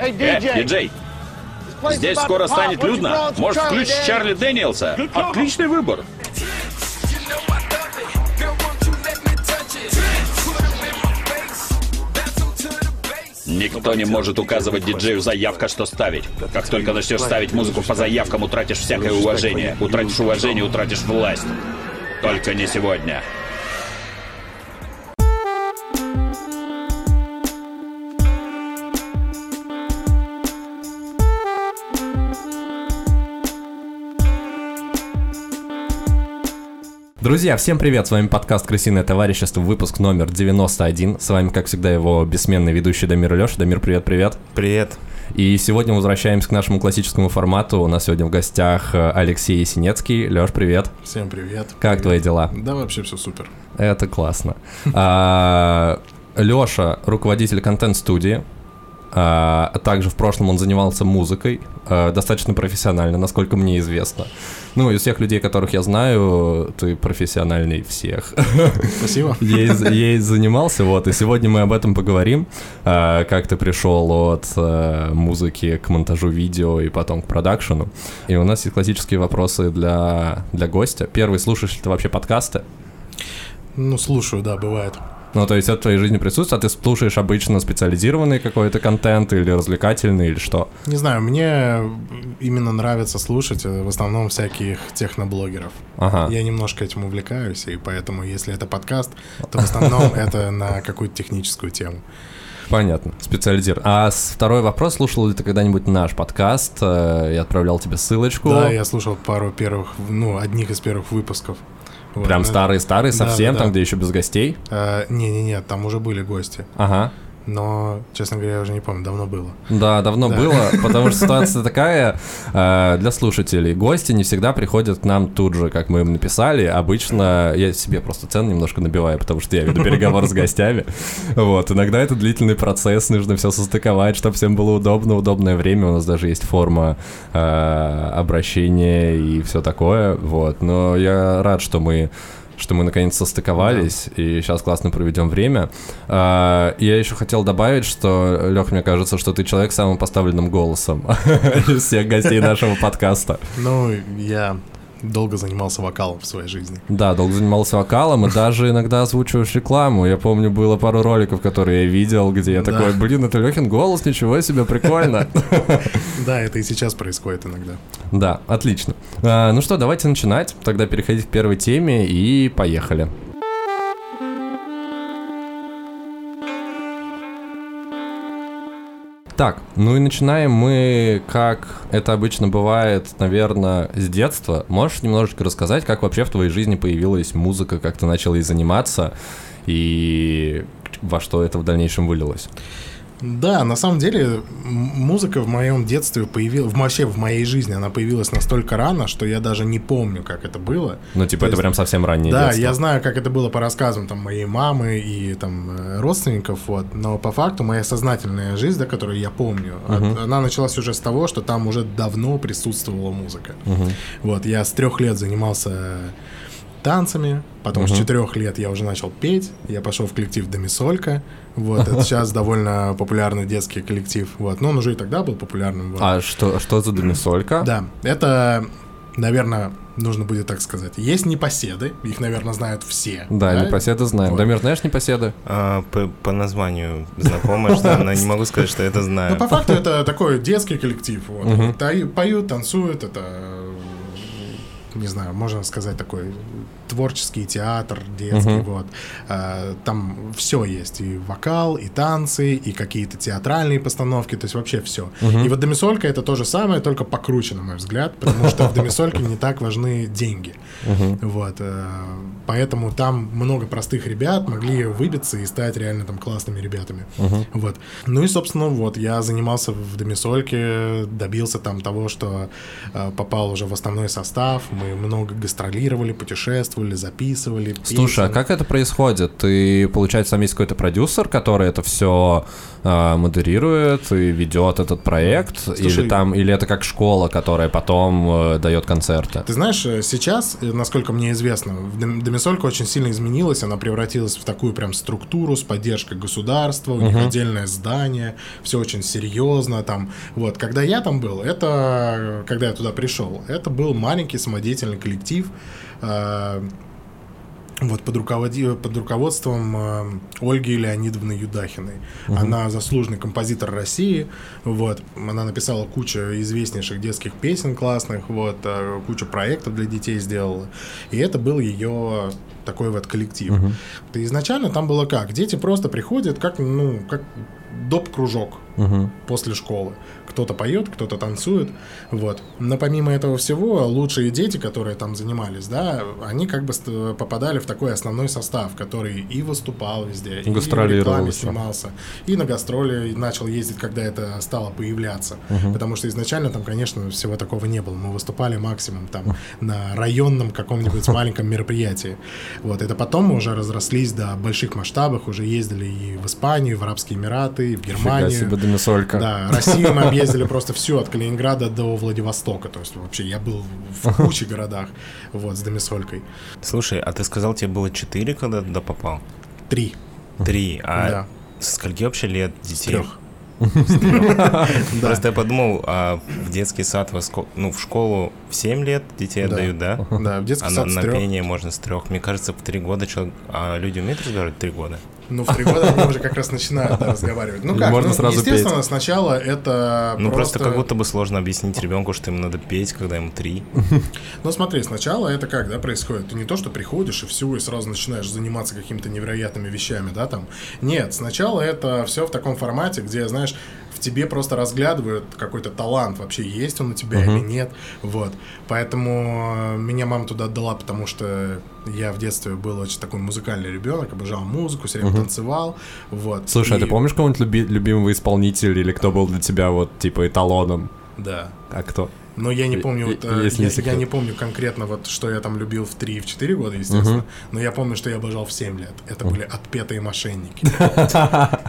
Эй, диджей! Здесь скоро станет людно. Может, включить Чарли Дэниелса? Отличный выбор. Никто не может указывать диджею заявка, что ставить. Как только начнешь ставить музыку по заявкам, утратишь всякое уважение. Утратишь уважение, утратишь власть. Только не сегодня. Друзья, всем привет, с вами подкаст «Крысиное товарищество», выпуск номер 91. С вами, как всегда, его бессменный ведущий Дамир Леша. Дамир, привет-привет. Привет. И сегодня возвращаемся к нашему классическому формату. У нас сегодня в гостях э, Алексей Синецкий. Леш, привет. Всем привет. Как привет. твои дела? Да, вообще все супер. Это классно. А, Леша, руководитель контент-студии. А, также в прошлом он занимался музыкой, а, достаточно профессионально, насколько мне известно. Ну, из всех людей, которых я знаю, ты профессиональней всех. Спасибо. Ей, ей занимался, вот, и сегодня мы об этом поговорим, а, как ты пришел от музыки к монтажу видео и потом к продакшену. И у нас есть классические вопросы для, для гостя. Первый, слушаешь ли ты вообще подкасты? Ну, слушаю, да, бывает. Ну, то есть это в твоей жизни присутствует, а ты слушаешь обычно специализированный какой-то контент или развлекательный, или что? Не знаю, мне именно нравится слушать э, в основном всяких техноблогеров. Ага. Я немножко этим увлекаюсь, и поэтому, если это подкаст, то в основном это на какую-то техническую тему. Понятно, специализирован. А второй вопрос, слушал ли ты когда-нибудь наш подкаст? Э, я отправлял тебе ссылочку. Да, я слушал пару первых, ну, одних из первых выпусков. Прям старые-старые совсем, там, где еще без гостей? Э, Не-не-не, там уже были гости. Ага но, честно говоря, я уже не помню, давно было. Да, давно да. было, потому что ситуация такая э, для слушателей. Гости не всегда приходят к нам тут же, как мы им написали. Обычно я себе просто цену немножко набиваю, потому что я веду переговор с гостями. Вот, иногда это длительный процесс, нужно все состыковать, чтобы всем было удобно, удобное время. У нас даже есть форма э, обращения и все такое. Вот, но я рад, что мы что мы наконец состыковались, да. и сейчас классно проведем время. А, я еще хотел добавить, что, Лех, мне кажется, что ты человек с самым поставленным голосом из всех гостей нашего подкаста. Ну, я долго занимался вокалом в своей жизни. Да, долго занимался вокалом, и даже иногда озвучиваешь рекламу. Я помню, было пару роликов, которые я видел, где я такой, блин, это Лехин голос, ничего себе, прикольно. Да, это и сейчас происходит иногда. Да, отлично. А, ну что, давайте начинать, тогда переходить к первой теме и поехали. Так, ну и начинаем мы, как это обычно бывает, наверное, с детства. Можешь немножечко рассказать, как вообще в твоей жизни появилась музыка, как ты начал ей заниматься и во что это в дальнейшем вылилось? Да, на самом деле музыка в моем детстве появилась, вообще в моей жизни она появилась настолько рано, что я даже не помню, как это было. Ну, типа, То это есть, прям совсем раннее Да, детство. я знаю, как это было по рассказам там моей мамы и там э, родственников, вот. Но по факту моя сознательная жизнь, да, которую я помню, uh-huh. она началась уже с того, что там уже давно присутствовала музыка. Uh-huh. Вот, я с трех лет занимался танцами, потом uh-huh. с четырех лет я уже начал петь, я пошел в коллектив Домисолька, вот, это сейчас довольно популярный детский коллектив, вот, но он уже и тогда был популярным. Вот. А что, что за Домисолька? Да, это, наверное, нужно будет так сказать. Есть непоседы, их, наверное, знают все. Да, да? непоседы знаем. Вот. Дамир, знаешь непоседы? А, по, по названию знакомо, что но не могу сказать, что это знаю. Ну, по факту это такой детский коллектив. Вот. Поют, танцуют, это не знаю, можно сказать такой творческий театр детский, uh-huh. вот. А, там все есть, и вокал, и танцы, и какие-то театральные постановки, то есть вообще все. Uh-huh. И вот Домисолька это то же самое, только покруче, на мой взгляд, потому что в Домисольке не так важны деньги. Вот. Э, поэтому там много простых ребят могли выбиться и стать реально там классными ребятами. Вот. Ну и, собственно, вот, я занимался в Домисольке, добился там того, что э, попал уже в основной состав, мы много гастролировали, путешествовали, записывали. Слушай, а как это происходит? Ты, получается, там есть какой-то продюсер, который это все модерирует и ведет этот проект? или Слушай- там, или это как школа, которая потом э, дает концерты? Ты знаешь, э, сейчас, э, насколько мне известно, Домисолька очень сильно изменилась, она превратилась в такую прям структуру с поддержкой государства, у них отдельное здание, все очень серьезно там. Вот, когда я там был, это, э, когда я туда пришел, это был маленький самодеятельный коллектив, э, вот под, руководи- под руководством э, Ольги Леонидовны Юдахиной. Она заслуженный композитор России. Вот. Она написала кучу известнейших детских песен классных, вот, э, кучу проектов для детей сделала. И это был ее такой вот коллектив. И изначально там было как? Дети просто приходят как, ну, как доп-кружок Мгм. после школы. Кто-то поет, кто-то танцует, вот. Но помимо этого всего, лучшие дети, которые там занимались, да, они как бы попадали в такой основной состав, который и выступал везде, и в рекламе снимался, и на гастроли начал ездить, когда это стало появляться. Потому что изначально там, конечно, всего такого не было. Мы выступали максимум там на районном каком-нибудь маленьком мероприятии. Вот. Это потом мы уже разрослись до больших масштабов, уже ездили и в Испанию, и в Арабские Эмираты, и в Германию. Себе домисолька. Да, Россию мы объездили просто всю, от Калининграда до Владивостока. То есть вообще я был в куче городах вот, с домисолькой. Слушай, а ты сказал, тебе было 4, когда туда попал? Три. Три. А Да. со скольки вообще лет С детей? трех. Просто я подумал, а в детский сад, ну, в школу в 7 лет детей Да. отдают, да? Да, в детский А сад на пение можно с трех. Мне кажется, в три года человек... А люди умеют разговаривать в три года? Ну, в три года они уже как раз начинают да, разговаривать. Ну как, можно ну, сразу естественно, сначала это Ну, просто... как будто бы сложно объяснить ребенку, что ему надо петь, когда ему три. Ну смотри, сначала это как, да, происходит? Ты не то, что приходишь и все, и сразу начинаешь заниматься какими-то невероятными вещами, да, там. Нет, сначала это все в таком формате, где, знаешь, в тебе просто разглядывают какой-то талант, вообще есть он у тебя или нет, вот. Поэтому э, меня мама туда отдала, потому что я в детстве был очень такой музыкальный ребенок, обожал музыку, все время танцевал, вот. Слушай, а И- ты помнишь кого-нибудь люби- любимого исполнителя или кто был для тебя вот типа эталоном? Да. А кто? Но я не И- помню, и- вот, э, если я, я не помню конкретно, вот, что я там любил в 3 и в 4 года, естественно. Но я помню, что я обожал в 7 лет. Это были отпетые мошенники.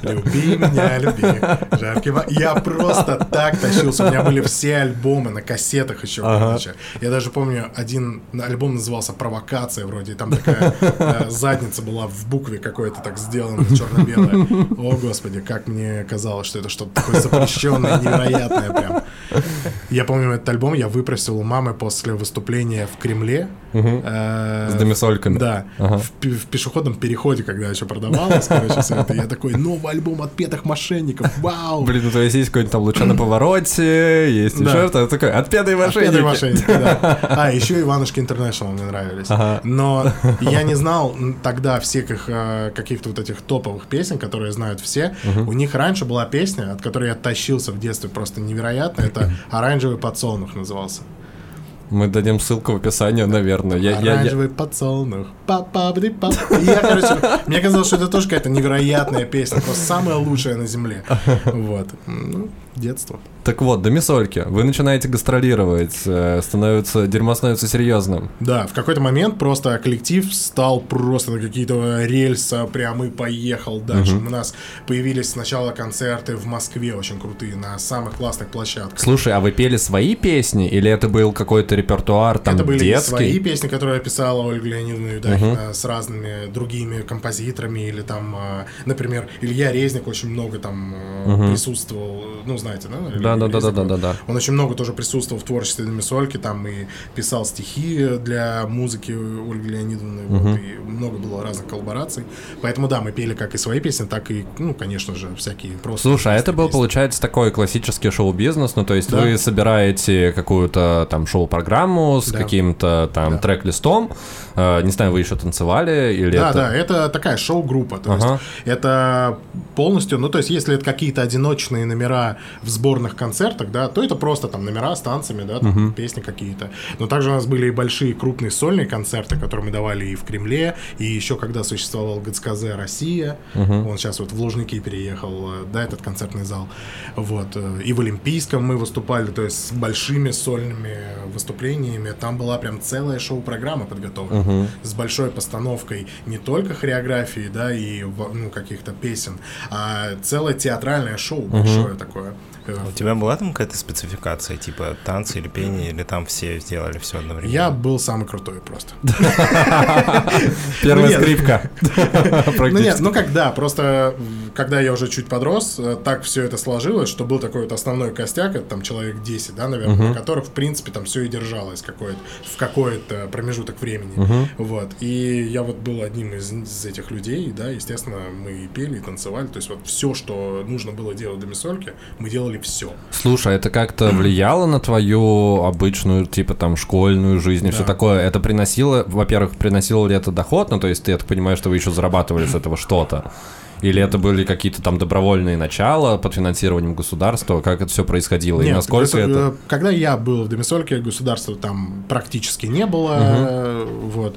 Люби меня, люби. Жаркий Я просто так тащился. У меня были все альбомы на кассетах еще. короче. Я даже помню, один альбом назывался «Провокация» вроде. и Там такая э, задница была в букве какой-то так сделана, черно-белая. О, господи, как мне казалось, что это что-то такое запрещенное, невероятное прям. Я помню этот альбом, я выпросил у мамы после выступления в Кремле. э, С домисольками? Да. Ага. В, в пешеходном переходе, когда еще продавалось, короче, все это. Я такой, новый альбом отпетых мошенников, вау! Блин, ну то есть есть какой-нибудь там луча на повороте, есть еще что-то такое. Отпетые мошенники. Отпетые мошенники, да. А, еще Иванушки Интернешнл мне нравились. Но я не знал тогда всех их э, каких-то вот этих топовых песен, которые знают все. У них раньше была песня, от которой я тащился в детстве просто невероятно. Это «Оранжевый подсолнух» назывался. Мы дадим ссылку в описании, наверное. Я, я- я- Оранжевый подсолнух. па бди па я, короче, мне казалось, что это тоже какая-то невероятная песня, просто самая лучшая на земле. Вот. Ну, детство. Так вот, домисольки. Вы начинаете гастролировать, э, становится, дерьмо становится серьезным. Да, в какой-то момент просто коллектив стал просто на какие-то рельсы, прям и поехал дальше. У нас появились сначала концерты в Москве очень крутые, на самых классных площадках. Слушай, а вы пели свои песни или это был какой-то репертуар там Это были детский? свои песни, которые писала Ольга Леонидовна Юдахина с разными другими композиторами, или там, э, например, Илья Резник очень много там э, присутствовал, ну, знаете, да? Да, да, да, да, да, да, да. Он очень много тоже присутствовал в творчестве Домисольки, там и писал стихи для музыки Ольги Леонидовны, вот, и много было разных коллабораций. Поэтому, да, мы пели как и свои песни, так и, ну, конечно же, всякие просто... Слушай, а это был, песни. получается, такой классический шоу-бизнес, ну, то есть Да. вы собираете какую-то там шоу-программу с Да. каким-то там Да. трек-листом, э, не знаю, вы еще танцевали или Да, это... да, это такая шоу-группа. То Ага. есть это полностью, ну, то есть, если это какие-то одиночные номера в сборных концертах, да, то это просто там номера с танцами, да, там, песни какие-то. Но также у нас были и большие крупные сольные концерты, которые мы давали и в Кремле, и еще когда существовал ГЦКЗ Россия, он сейчас вот в Лужники переехал, э, да, этот концертный зал. Вот. э, И в Олимпийском мы выступали, то есть с большими сольными выступлениями. Там была прям целая шоу-программа подготовлена с большой постановкой не только хореографии, да, и ну, каких-то песен, а целое театральное шоу большое такое. У тебя была там какая-то спецификация, типа танцы или пение, или там все сделали все одновременно? Я был самый крутой просто. Первая нет. скрипка. Ну нет, ну когда, просто м, когда я уже чуть подрос, э, так все это сложилось, что был такой вот основной костяк, это там человек 10, да, наверное, на которых, в принципе, там все и держалось какое в какой-то промежуток времени. Вот. И я вот был одним из, из этих людей, да, естественно, мы и пели, и танцевали. То есть вот все, что нужно было делать до Мисольки, мы делали все. Слушай, а это как-то влияло на твою обычную, типа, там, школьную жизнь и все Да. такое? Это приносило, во-первых, приносило ли это доход? Ну, то есть, я так понимаю, что вы еще зарабатывали с этого что-то? Или это были какие-то там добровольные начала под финансированием государства? Как это все происходило? и Нет, насколько госу- это... э, Когда я был в Домисольке, государства там практически не было, э, вот.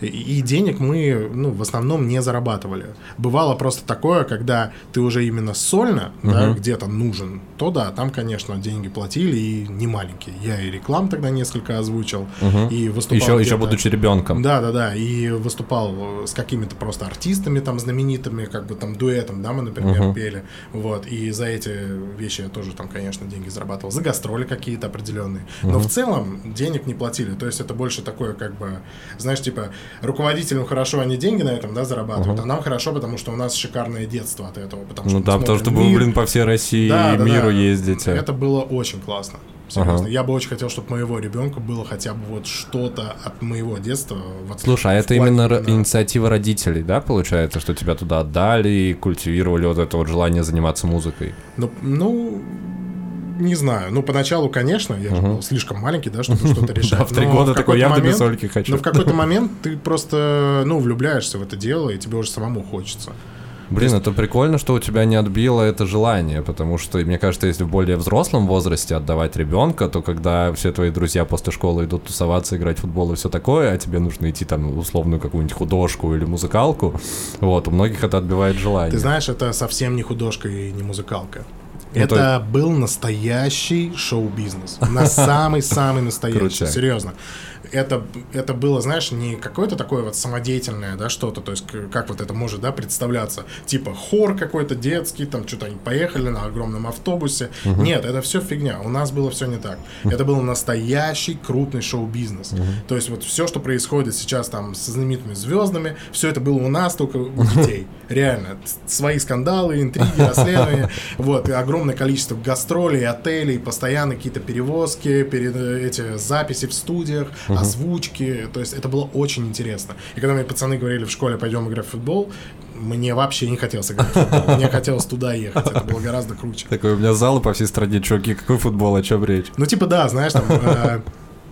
И денег мы, ну, в основном не зарабатывали. Бывало просто такое, когда ты уже именно сольно, да, где-то нужен, то да, там, конечно, деньги платили и не маленькие. Я и реклам тогда несколько озвучил, и выступал Еще, еще будучи ребенком. да, да, да. И выступал э, с какими-то просто артистами там знаменитыми, как бы там дуэтом, да, мы, например, пели. Вот. И за эти вещи я тоже там, конечно, деньги зарабатывал. За гастроли какие-то определенные. Но в целом денег не платили. То есть это больше такое, как бы, знаешь, типа, руководителям хорошо, они деньги на этом, да, зарабатывают, а нам хорошо, потому что у нас шикарное детство от этого. Потому что Ну да, потому что мир. блин, по всей России Да, и да, миру да. ездите. Это было очень классно. Серьезно. Ага. Я бы очень хотел, чтобы моего ребенка было хотя бы вот что-то от моего детства. Вот Слушай, а это именно именно- инициатива родителей, да, получается, что тебя туда отдали и культивировали вот это вот желание заниматься музыкой? Ну, ну, не знаю. Ну, поначалу, конечно, я же был слишком маленький, да, чтобы что-то решать. Да, в три года такой, я в момент- Домисольке хочу. Но в какой-то момент ты просто, ну, влюбляешься в это дело, и тебе уже самому хочется. Блин, это прикольно, что у тебя не отбило это желание, потому что, мне кажется, если в более взрослом возрасте отдавать ребенка, то когда все твои друзья после школы идут тусоваться, играть в футбол и все такое, а тебе нужно идти там в условную какую-нибудь художку или музыкалку, вот, у многих это отбивает желание. Ты знаешь, это совсем не художка и не музыкалка. Ну, это был настоящий шоу-бизнес. На самый-самый настоящий. Серьезно. Это, это было, знаешь, не какое-то такое вот самодеятельное, да, что-то, то есть как вот это может, да, представляться. Типа хор какой-то детский, там что-то они поехали на огромном автобусе. Нет, это все фигня. У нас было все не так. Это был настоящий крупный шоу-бизнес. То есть вот все, что происходит сейчас там со знаменитыми звездами, все это было у нас, только у детей. Реально. Свои скандалы, интриги, расследования. Вот. Огромное количество гастролей, отелей, постоянно какие-то перевозки, перед, э, эти записи в студиях, озвучки. То есть это было очень интересно. И когда мне пацаны говорили в школе, пойдем играть в футбол, мне вообще не хотелось играть в футбол. Мне хотелось туда ехать. Это было гораздо круче. Такой у меня залы по всей стране, чуваки, какой футбол, о чем речь? Ну, типа, да, знаешь, там э,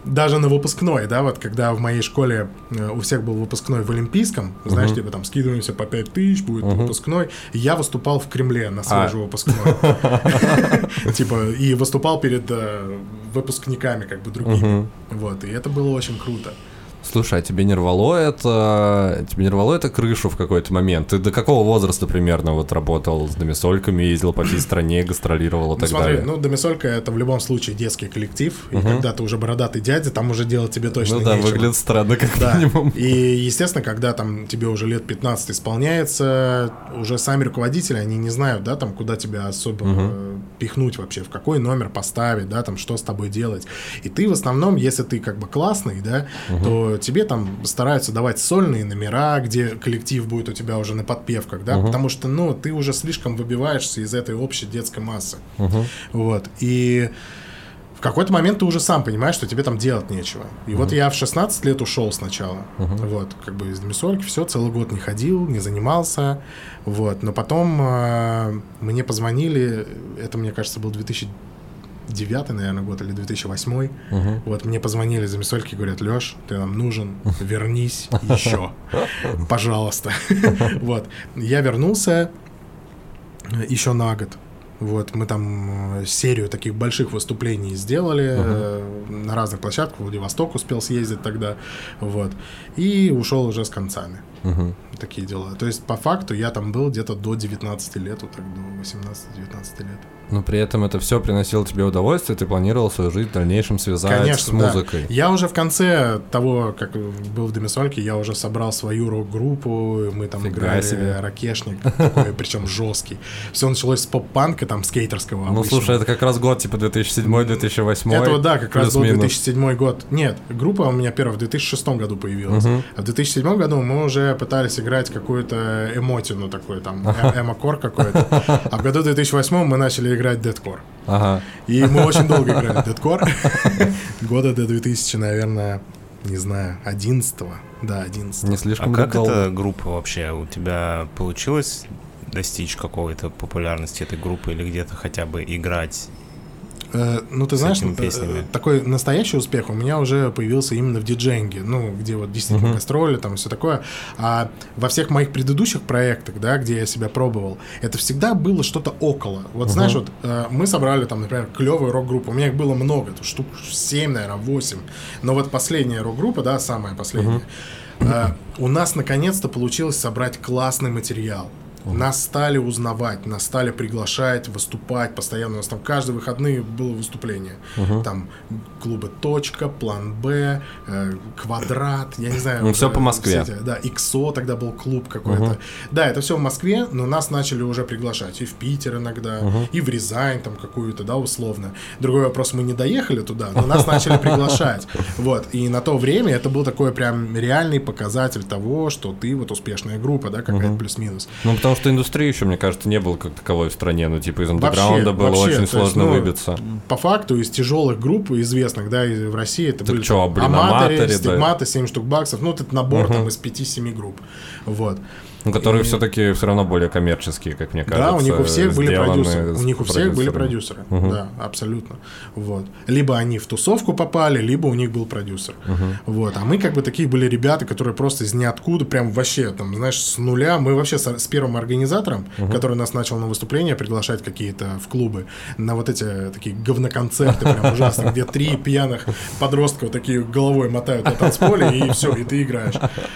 даже на выпускной, да, вот когда в моей школе э, у всех был выпускной в Олимпийском, знаешь, типа там скидываемся по 5 тысяч, будет выпускной, я выступал в Кремле на свой А. выпускной. Типа, и выступал перед э, выпускниками, как бы, другими. Вот, и это было очень круто. Слушай, а тебе не рвало это... Тебе не рвало это крышу в какой-то момент? Ты до какого возраста примерно вот работал с домисольками, ездил по всей стране, гастролировал и Ну, так смотри, далее? ну, Домисолька это в любом случае детский коллектив, и когда ты уже бородатый дядя, там уже делать тебе точно Ну да, нечего. выглядит странно, как Да. минимум. И, естественно, когда там тебе уже лет 15 исполняется, уже сами руководители, они не знают, да, там, куда тебя особо э, пихнуть вообще, в какой номер поставить, да, там, что с тобой делать. И ты в основном, если ты как бы классный, да, то тебе там стараются давать сольные номера, где коллектив будет у тебя уже на подпевках, да, потому что, ну, ты уже слишком выбиваешься из этой общей детской массы. Вот. И в какой-то момент ты уже сам понимаешь, что тебе там делать нечего. И вот я в 16 лет ушел сначала. Вот, как бы из Домисольки, все, целый год не ходил, не занимался. Вот, но потом э, мне позвонили, это, мне кажется, был 2009, наверное, год или 2008. Вот, мне позвонили из Домисольки, говорят, Леш, ты нам нужен, вернись еще, пожалуйста. Вот, я вернулся еще на год. Вот, мы там э, серию таких больших выступлений сделали э, на разных площадках. В Владивосток успел съездить тогда. Вот. И ушел уже с концами. Мгм. Такие дела. То есть, по факту, я там был где-то до 19 лет, вот так, до 18-19 лет. Но при этом это все приносило тебе удовольствие, ты планировал свою жизнь в дальнейшем связать Конечно, с да. музыкой. Я уже в конце того, как был в Демисольке, я уже собрал свою рок-группу, мы там Фига играли себе. ракешник, такой, причем жесткий. Все началось с поп-панка, там, скейтерского Ну, слушай, это как раз год, типа 2007-2008. Это вот, да, как раз был плюс-минус. 2007 год. Нет, группа у меня первая в 2006 году появилась. А в 2007 году мы уже пытались играть какую-то эмотину такой, там, э- эмо-кор какой-то. А в году 2008 мы начали играть дедкор. Ага. И мы очень долго играли в дедкор. Года до 2000, наверное, не знаю, 11 Да, 11 Не А слишком как долго. эта группа вообще? У тебя получилось достичь какой-то популярности этой группы или где-то хотя бы играть? Э, Ну, ты знаешь, э, такой настоящий успех у меня уже появился именно в диджейнге, ну, где вот действительно Мгм. гастроли, там все такое. А во всех моих предыдущих проектах, да, где я себя пробовал, это всегда было что-то около. Вот знаешь, вот э, мы собрали там, например, клевую рок-группу, у меня их было много, штук 7, наверное, 8. Но вот последняя рок-группа, да, самая последняя, э, у нас наконец-то получилось собрать классный материал. Нас стали узнавать, нас стали приглашать, выступать постоянно. У нас там каждые выходные было выступление. Там клубы «Точка», «План Б», э, «Квадрат», я не знаю. Ну, всё по Москве. все эти- да, «ИКСО» тогда был клуб какой-то. Да, это все в Москве, но нас начали уже приглашать и в Питер иногда, и в Рязань там какую-то, да, условно. Другой вопрос, мы не доехали туда, но нас начали приглашать. Вот, и на то время это был такой прям реальный показатель того, что ты вот успешная группа, да, какая-то плюс-минус. Ну, потому что индустрии еще, мне кажется, не было как таковой в стране. Ну, типа, из андеграунда было вообще, очень то есть, сложно ну, выбиться. По факту из тяжелых групп известных, да, и в России это Так были чё, там блин, Аматоры, да. Стигматы, 7 штук баксов, ну, это набор там из 5-7 групп. Вот. Ну, которые и- все-таки все равно более коммерческие, как мне кажется. Да, у них у всех были продюсеры. У них у всех были продюсеры. Да, абсолютно. Вот. Либо они в тусовку попали, либо у них был продюсер. Вот. А мы как бы такие были ребята, которые просто из ниоткуда, прям вообще, там, знаешь, с нуля. Мы вообще с, с первым организатором, который нас начал на выступления приглашать какие-то в клубы, на вот эти такие говноконцерты прям ужасные, где три пьяных подростка вот такие головой мотают на танцполе, и все, и ты играешь.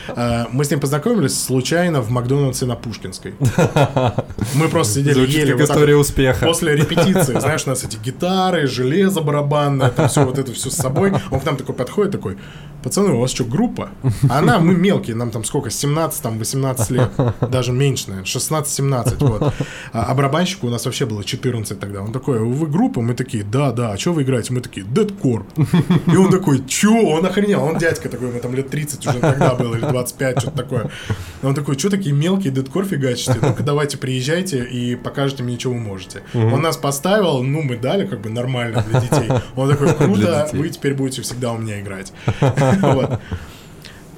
А, Мы с ним познакомились случайно в Макдональдсе на Пушкинской. Мы просто сидели, Звучит ели как вот история вот успеха. После репетиции, знаешь, у нас эти гитары, железо барабанное, там все вот это все с собой. Он к нам такой подходит, такой, пацаны, у вас что, группа? А она, мы мелкие, нам там сколько, 17, там 18 лет, даже меньше, наверное, 16-17, вот. А, а барабанщику у нас вообще было 14 тогда. Он такой, вы группа? Мы такие, да, да, а что вы играете? Мы такие, дедкор. И он такой, чё? Он охренел, он дядька такой, ему там лет 30 уже тогда было, или 25, что-то такое. Он такой, что такие мелкие дедкор фигачите? Ну-ка давайте приезжайте и покажете мне, что вы можете. Он нас поставил, ну, мы дали как бы нормально для детей. Он такой, круто, вы теперь будете всегда у меня играть.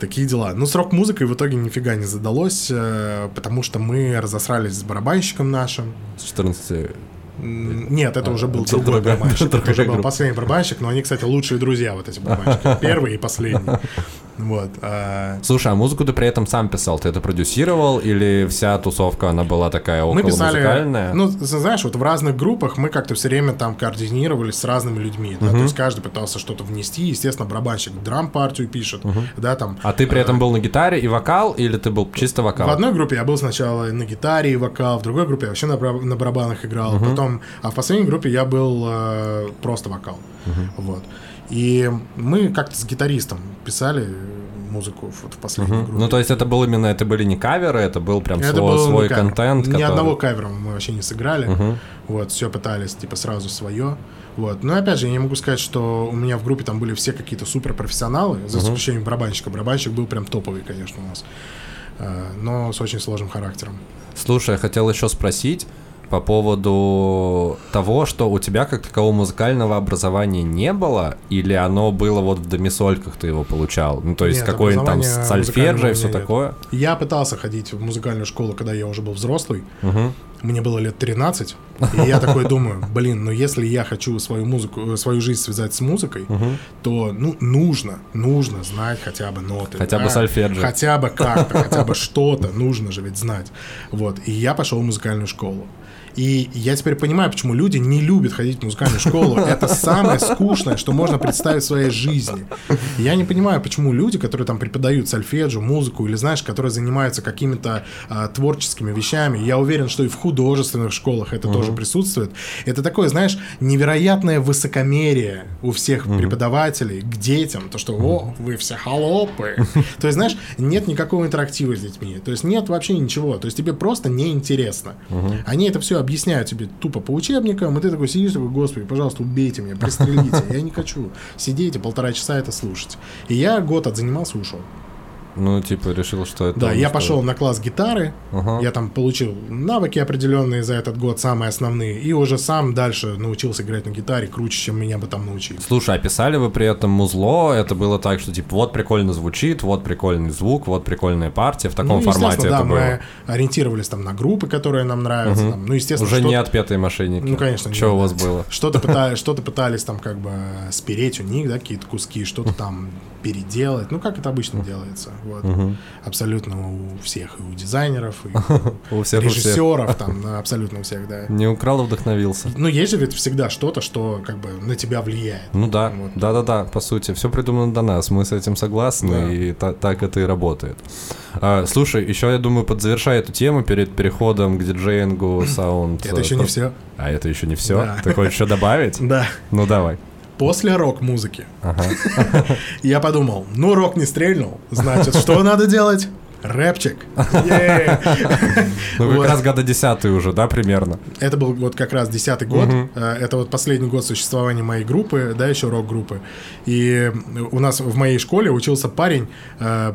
Такие дела. Ну, с рок-музыкой в итоге нифига не задалось, э, потому что мы разосрались с барабанщиком нашим. С 14 М, Нет, это А, уже был другой барабанщик. Это уже был последний барабанщик, но они, кстати, лучшие друзья, вот эти барабанщики. Первый и последний. Вот. а, Слушай, а музыку ты при этом сам писал? Ты это продюсировал или вся тусовка, она была такая около Мы писали, музыкальная? ну, знаешь, вот в разных группах мы как-то все время там координировались с разными людьми, да, то есть каждый пытался что-то внести, естественно, барабанщик драм-партию пишет, да, там. А ты при этом был на гитаре и вокал, или ты был чисто вокал? В одной группе я был сначала на гитаре и вокал, в другой группе я вообще на, на барабанах играл, потом, а в последней группе я был э, просто вокал, вот. И мы как-то с гитаристом писали музыку вот в последней группе. Ну, то есть это был именно, это были не каверы, это был прям Это свой, был свой кавер. контент. Ни который- одного кавера мы вообще не сыграли. Вот, все пытались, типа, сразу свое. Вот. Но опять же, я не могу сказать, что у меня в группе там были все какие-то суперпрофессионалы, за исключением барабанщика. Барабанщик был прям топовый, конечно, у нас. Э, Но с очень сложным характером. Слушай, я хотел еще спросить по поводу того, что у тебя как такового музыкального образования не было, или оно было вот в домисольках ты его получал? Ну, то есть какой-нибудь там сальфеджио и все нет. такое? Я пытался ходить в музыкальную школу, когда я уже был взрослый. Мгм. Мне было лет 13, и я такой думаю, блин, ну если я хочу свою музыку, свою жизнь связать с музыкой, то ну нужно, нужно знать хотя бы ноты. Хотя бы да, сольфеджио. Хотя бы как-то, хотя бы что-то нужно же ведь знать. Вот, и я пошел в музыкальную школу. И я теперь понимаю, почему люди не любят ходить в музыкальную школу. Это самое скучное, что можно представить в своей жизни. Я не понимаю, почему люди, которые там преподают сольфеджио, музыку, или, знаешь, которые занимаются какими-то а, творческими вещами, я уверен, что и в художественных школах это тоже присутствует. Это такое, знаешь, невероятное высокомерие у всех преподавателей к детям, то, что, о, вы все холопы. То есть, знаешь, нет никакого интерактива с детьми. То есть нет вообще ничего. То есть тебе просто неинтересно. Они это все объясняют тебе тупо по учебникам, и ты такой сидишь, такой, господи, пожалуйста, убейте меня, пристрелите. Я не хочу сидеть и полтора часа это слушать. И я год отзанимался и ушел. Ну, типа, решил, что это... Да, я пошел на класс гитары, Ага. я там получил навыки определенные за этот год, самые основные, и уже сам дальше научился играть на гитаре круче, чем меня бы там научили. Слушай, а писали вы при этом музло? Это было так, что типа вот прикольно звучит, вот прикольный звук, вот прикольная партия. В таком ну, формате естественно, это да, было. мы ориентировались там на группы, которые нам нравятся. там. ну, естественно, Уже не отпетые мошенники. Ну, конечно, Что у вас да. было? Что-то пытались там как бы спереть у них, да, какие-то куски, что-то там переделать. Ну, как это обычно делается. Вот. Абсолютно у всех, и у дизайнеров, и У всех, режиссеров, там, абсолютно у всех, да. Не украл, а вдохновился. Ну, есть же ведь всегда что-то, что как бы на тебя влияет. Ну да, да-да-да, по сути, все придумано до нас, мы с этим согласны, и та- так это и работает. А, слушай, еще, я думаю, подзавершая эту тему перед переходом к диджеингу, саунд... Это еще не все. А это еще не все? Ты хочешь еще добавить? Да. Ну давай. После рок-музыки Ага. я подумал, ну, рок не стрельнул, значит, что надо делать? Рэпчик. Ну как раз года десятый уже, да, примерно? Это был вот как раз десятый год. Э, Это вот последний год существования моей группы, да, еще рок-группы. И у нас в моей школе учился парень, э,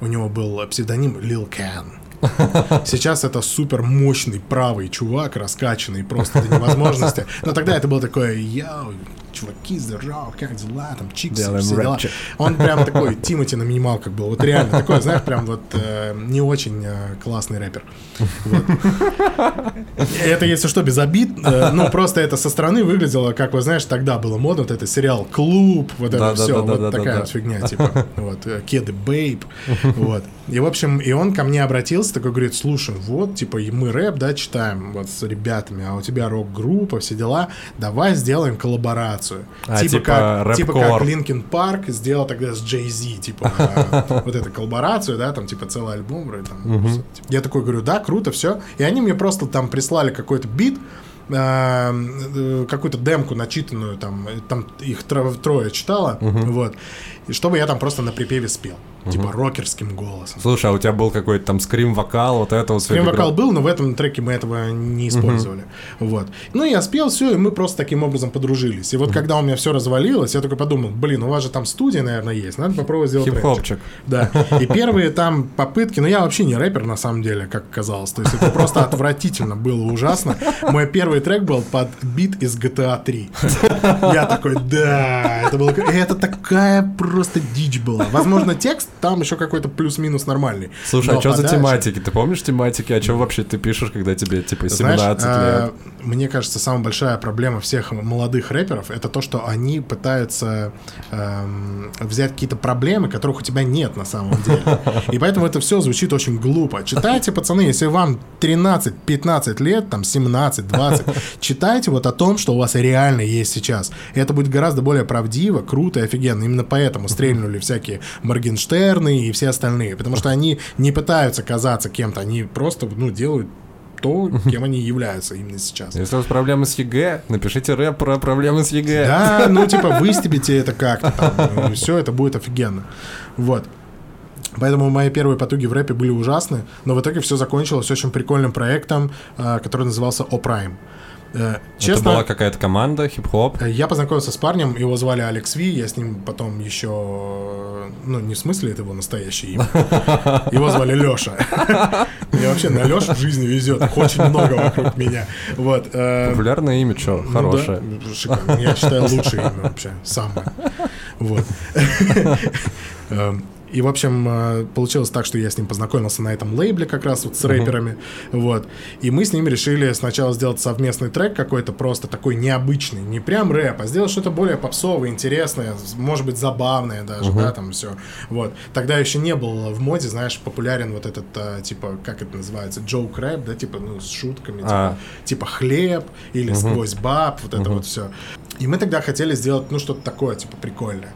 у него был псевдоним Lil Can. Сейчас это супер мощный правый чувак, раскачанный просто до невозможности. Но тогда это было такое, йоу, чуваки, здорово, как дела, там, чиксы, Делаем все дела. Он прям такой, Тимати на минималках был, вот реально такой, знаешь, прям вот э, не очень э, классный рэпер. Вот. Это, если что, без обид. э, Ну, просто это со стороны выглядело, как, вы знаешь, тогда было модно, вот это сериал «Клуб», вот это Да-да-да-да-да-да. все, вот такая вот фигня, типа, вот, э, «Кеды Бейб», вот. И, в общем, и он ко мне обратился, такой говорит, слушай, вот, типа, мы рэп, да, читаем вот с ребятами, а у тебя рок-группа, все дела, давай сделаем коллаборацию. А, типа как, типа как Linkin Park сделал тогда с Зи, типа, э, вот эту коллаборацию, да, там, типа, целый альбом, типа. Я такой говорю, да, круто, все. И они мне просто там прислали какой-то бит, э, э, какую-то демку начитанную, там, там их тро- трое читало, вот, и чтобы я там просто на припеве спел, типа, рокерским голосом. Слушай, а у тебя был какой-то там скрим-вокал, вот это вот Скрим-вокал был, но в этом треке мы этого не использовали. Вот. Ну, я спел все, и мы просто таким образом подружились. И вот когда у меня все развалилось, я только подумал, блин, у вас же там студия, наверное, есть, надо попробовать сделать. Хип-хопчик. Да. И первые там попытки, ну, я вообще не рэпер, на самом деле, как оказалось. То есть это просто отвратительно было, ужасно. Мой первый трек был под бит из GTA 3. Я такой, да, это было... Это такая просто дичь была. Возможно, текст там еще какой-то плюс-минус нормальный. Слушай, а что за тематики? Ты помнишь тематики? О чем вообще ты пишешь, когда тебе типа 17 Знаешь, э, лет? мне кажется, самая большая проблема всех молодых рэперов это то, что они пытаются эм, взять какие-то проблемы, которых у тебя нет на самом деле. И поэтому это все звучит очень глупо. Читайте, пацаны, если вам 13-15 лет, там 17-20, читайте вот о том, что у вас реально есть сейчас. И это будет гораздо более правдиво, круто и офигенно. Именно поэтому стрельнули всякие Моргенштерны и все остальные. Потому что они не пытаются казаться кем-то, они просто ну, делают то, кем они являются именно сейчас. Если у вас проблемы с ЕГЭ, напишите рэп про проблемы с ЕГЭ. Да, ну типа выстебите это как-то там, все это будет офигенно. Вот. Поэтому мои первые потуги в рэпе были ужасны, но в итоге все закончилось очень прикольным проектом, э, который назывался O-Prime. Э, Это Честно, была какая-то команда, хип-хоп. э, я познакомился с парнем, его звали Alex V, я с ним потом еще, ну не в смысле это его настоящее имя, его звали Леша. Мне вообще на Лешу в жизни везет, очень много вокруг меня. Вот. э, Популярное имя, что, ну хорошее. шикарно. Я считаю, лучшее имя вообще. Самое. Вот. И, в общем, э, получилось так, что я с ним познакомился на этом лейбле как раз вот с рэперами. Вот. И мы с ним решили сначала сделать совместный трек какой-то просто такой необычный. Не прям рэп, а сделать что-то более попсовое, интересное, может быть, забавное даже, да, там все. Вот. Тогда еще не было в моде, знаешь, популярен вот этот, а, типа, как это называется, joke рэп, да, типа, ну, с шутками, типа, А. типа хлеб или сквозь баб, вот это вот все. И мы тогда хотели сделать, ну, что-то такое, типа, прикольное.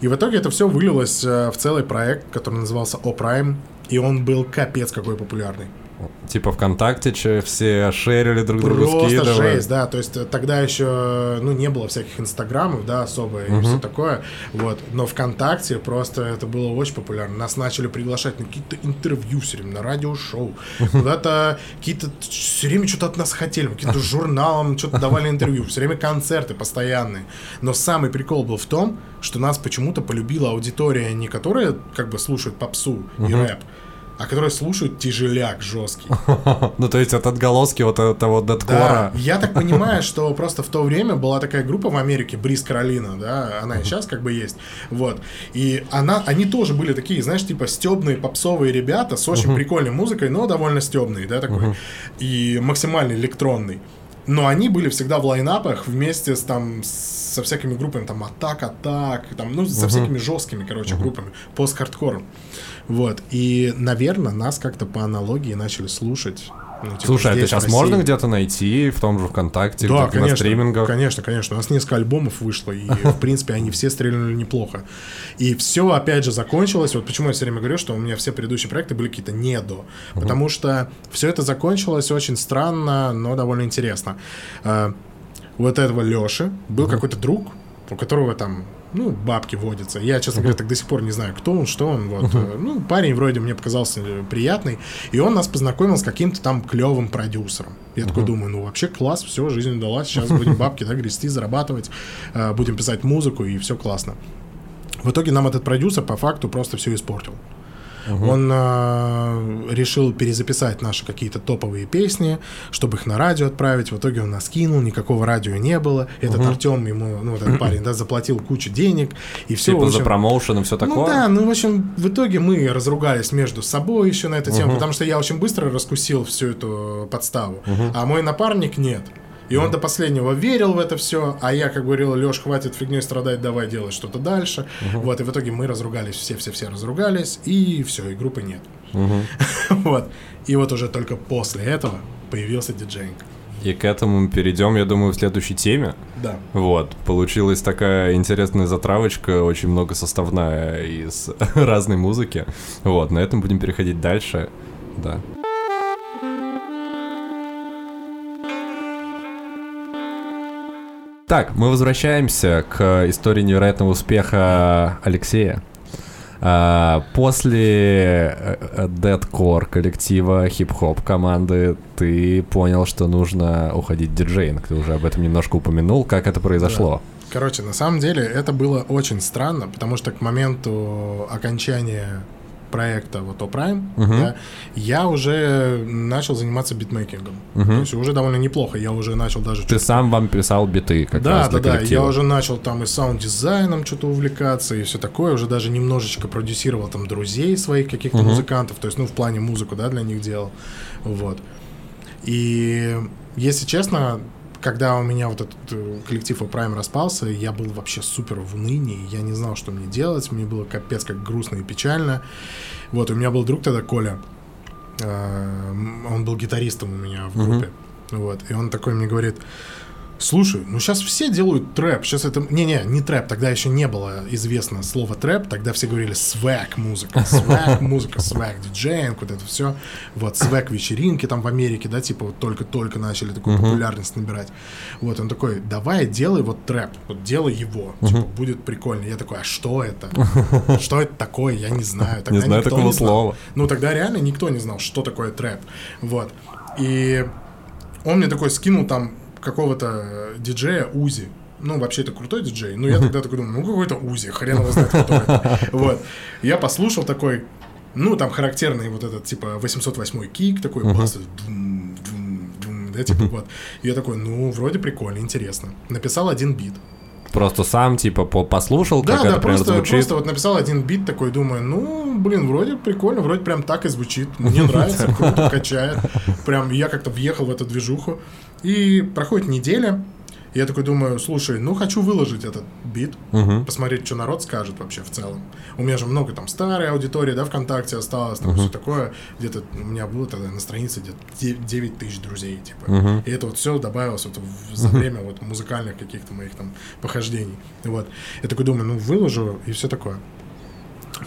И в итоге это все вылилось э, в целый проект, который назывался O-Prime, и он был капец какой популярный. Типа ВКонтакте че все шерили друг другу, Просто скидывали. жесть, да, то есть э, тогда еще, ну, не было всяких инстаграмов, да, особо и все такое, вот, но ВКонтакте просто это было очень популярно, нас начали приглашать на какие-то интервью все время, на радиошоу, куда-то какие-то, все время что-то от нас хотели, каким-то журналам что-то давали интервью, все время концерты постоянные, но самый прикол был в том, что нас почему-то полюбила аудитория, не которая как бы слушает попсу и рэп, а которая слушает тяжеляк жесткий. Ну, то есть это отголоски вот этого Да, дедкора. я так понимаю, что просто в то время была такая группа в Америке, Бриз Каролина, да, она и сейчас как бы есть, вот, и она, они тоже были такие, знаешь, типа стебные попсовые ребята с очень прикольной музыкой, но довольно стебные, да, такой, и максимально электронный. Но они были всегда в лайнапах вместе с там со всякими группами, там Атак, Атак, там, ну, со всякими жесткими, короче, группами, пост-хардкором. Вот. И, наверное, нас как-то по аналогии начали слушать. Ну, типа, Слушай, а это в сейчас можно где-то найти в том же ВКонтакте, Да, конечно, на стримингах? конечно, конечно. У нас несколько альбомов вышло, и, в принципе, они все стрельнули неплохо. И все, опять же, закончилось. Вот почему я все время говорю, что у меня все предыдущие проекты были какие-то не до. Потому что все это закончилось очень странно, но довольно интересно. Э, У вот этого Леши был какой-то друг, у которого там ну, бабки водятся. Я, честно говоря, так до сих пор не знаю, кто он, что он. Вот. э, Ну, парень вроде мне показался э, приятный. И он нас познакомил с каким-то там клевым продюсером. Я такой думаю, ну, вообще класс, все, жизнь удалась. Сейчас будем бабки, да, грести, зарабатывать. э, Будем писать музыку, и все классно. В итоге нам этот продюсер по факту просто все испортил. Он э, решил перезаписать наши какие-то топовые песни, чтобы их на радио отправить. В итоге он нас кинул, никакого радио не было. Этот Артем ему, ну, этот парень, да, заплатил кучу денег. И все, Типа за промоушен и все такое? ну да, ну в общем, в итоге мы разругались между собой еще на эту тему, потому что я очень быстро раскусил всю эту подставу, а мой напарник нет. И он до последнего верил в это все, а я, как говорил, Леш, хватит фигней страдать, давай делать что-то дальше. Вот, и в итоге мы разругались, все-все-все разругались, и все, и группы нет. Вот. И вот уже только после этого появился диджейнг. И к этому мы перейдем, я думаю, в следующей теме. Да. Вот, получилась такая интересная затравочка, очень много составная из разной музыки. Вот, на этом будем переходить дальше. Да. Так, мы возвращаемся к истории невероятного успеха Алексея. А, После э, дедкор коллектива, хип-хоп команды, ты понял, что нужно уходить в диджейнг. Ты уже об этом немножко упомянул. Как это произошло? Короче, на самом деле это было очень странно, потому что к моменту окончания проекта вот О-Prime, да, я уже начал заниматься битмейкингом. То есть уже довольно неплохо. Я уже начал даже... Ты сам вам писал биты как да, раз да, для да. Я уже начал там и саунд-дизайном что-то увлекаться, и все такое. Уже даже немножечко продюсировал там друзей своих каких-то музыкантов. То есть, ну, в плане музыку, да, для них делал. Вот. И, если честно, когда у меня вот этот э, коллектив Prime распался, я был вообще супер в унынии, я не знал, что мне делать, мне было капец как грустно и печально. Вот, у меня был друг тогда, Коля, э, он был гитаристом у меня в группе, вот, и он такой мне говорит, Слушай, ну сейчас все делают трэп. Сейчас это... Не-не, не трэп. Тогда еще не было известно слово трэп. Тогда все говорили свэк музыка. Свэк музыка, свэк диджеинг, вот это все. Вот, свэк вечеринки там в Америке, да, типа вот только-только начали такую популярность набирать. Вот, он такой, давай делай вот трэп. Вот делай его. Типа, будет прикольно. Я такой, а что это? Что это такое? Я не знаю. Тогда знаю никто такого знал. слова. Ну, тогда реально никто не знал, что такое трэп. Вот. И он мне такой скинул там какого-то диджея Узи. Ну, вообще это крутой диджей. Ну, я тогда такой думаю, ну, какой-то Узи, хрен его знает, кто это. Вот. Я послушал такой, ну, там характерный вот этот, типа, 808 кик, такой бас, да, типа, вот. И я такой, ну, вроде прикольно, интересно. Написал один бит. Просто сам, типа, по- послушал, Да, как да, это примерно просто, звучит? просто вот написал один бит такой, думаю, ну, блин, вроде прикольно, вроде прям так и звучит. Мне нравится, круто, качает. Прям я как-то въехал в эту движуху. И проходит неделя, и я такой думаю, слушай, ну хочу выложить этот бит, Мгм. посмотреть, что народ скажет вообще в целом. У меня же много там старой аудитории, да, ВКонтакте осталось, там все такое. Где-то у меня было тогда на странице где-то 9 тысяч друзей, типа. Мгм. И это вот все добавилось вот в- за время вот музыкальных каких-то моих там похождений. Вот. Я такой думаю, ну выложу и все такое.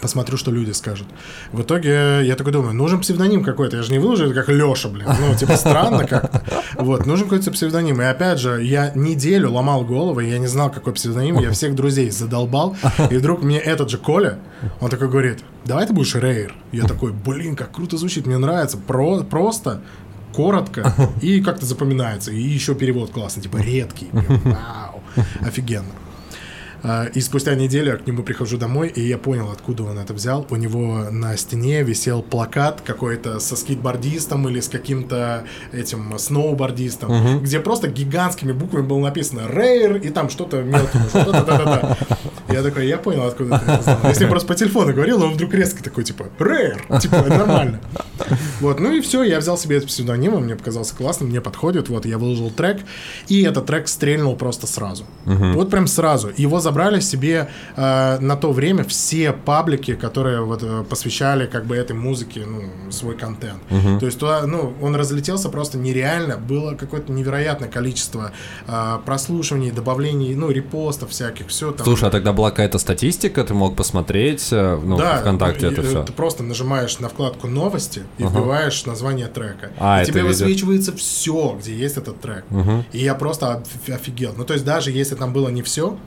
Посмотрю, что люди скажут. В итоге я такой думаю, нужен псевдоним какой-то. Я же не выложу это как Леша, блин. Ну, типа, странно как-то. Вот, нужен какой-то псевдоним. И опять же, я неделю ломал голову, я не знал, какой псевдоним. Я всех друзей задолбал. И вдруг мне этот же Коля, он такой говорит, давай ты будешь Рейр. Я такой, блин, как круто звучит, мне нравится. Про, просто коротко и как-то запоминается. И еще перевод классный, типа редкий. Прям, Вау, офигенно. А, И спустя неделю я к нему прихожу домой, и я понял, откуда он это взял. У него на стене висел плакат какой-то со скейтбордистом или с каким-то этим сноубордистом, где просто гигантскими буквами было написано «Рейр» и там что-то да-да-да. Я такой, я понял, откуда ты это знал. Если просто по телефону говорил, он вдруг резко такой, типа, «Рейр», типа, нормально. Вот, ну и все, я взял себе этот псевдоним, он мне показался классным, мне подходит, вот, я выложил трек, и этот трек стрельнул просто сразу. Вот прям сразу. Его забрали себе э, на то время все паблики, которые вот э, посвящали как бы этой музыке, ну, свой контент. То есть туда, ну, он разлетелся просто нереально, было какое-то невероятное количество э, прослушиваний, добавлений, ну, репостов всяких, все там. Слушай, а тогда была какая-то статистика, ты мог посмотреть, э, ну, ВКонтакте ну, это и, все. Ты просто нажимаешь на вкладку новости и вбиваешь название трека. А, и тебе ведет. высвечивается все, где есть этот трек. И я просто оф- офигел. Ну, то есть, даже если там было не все,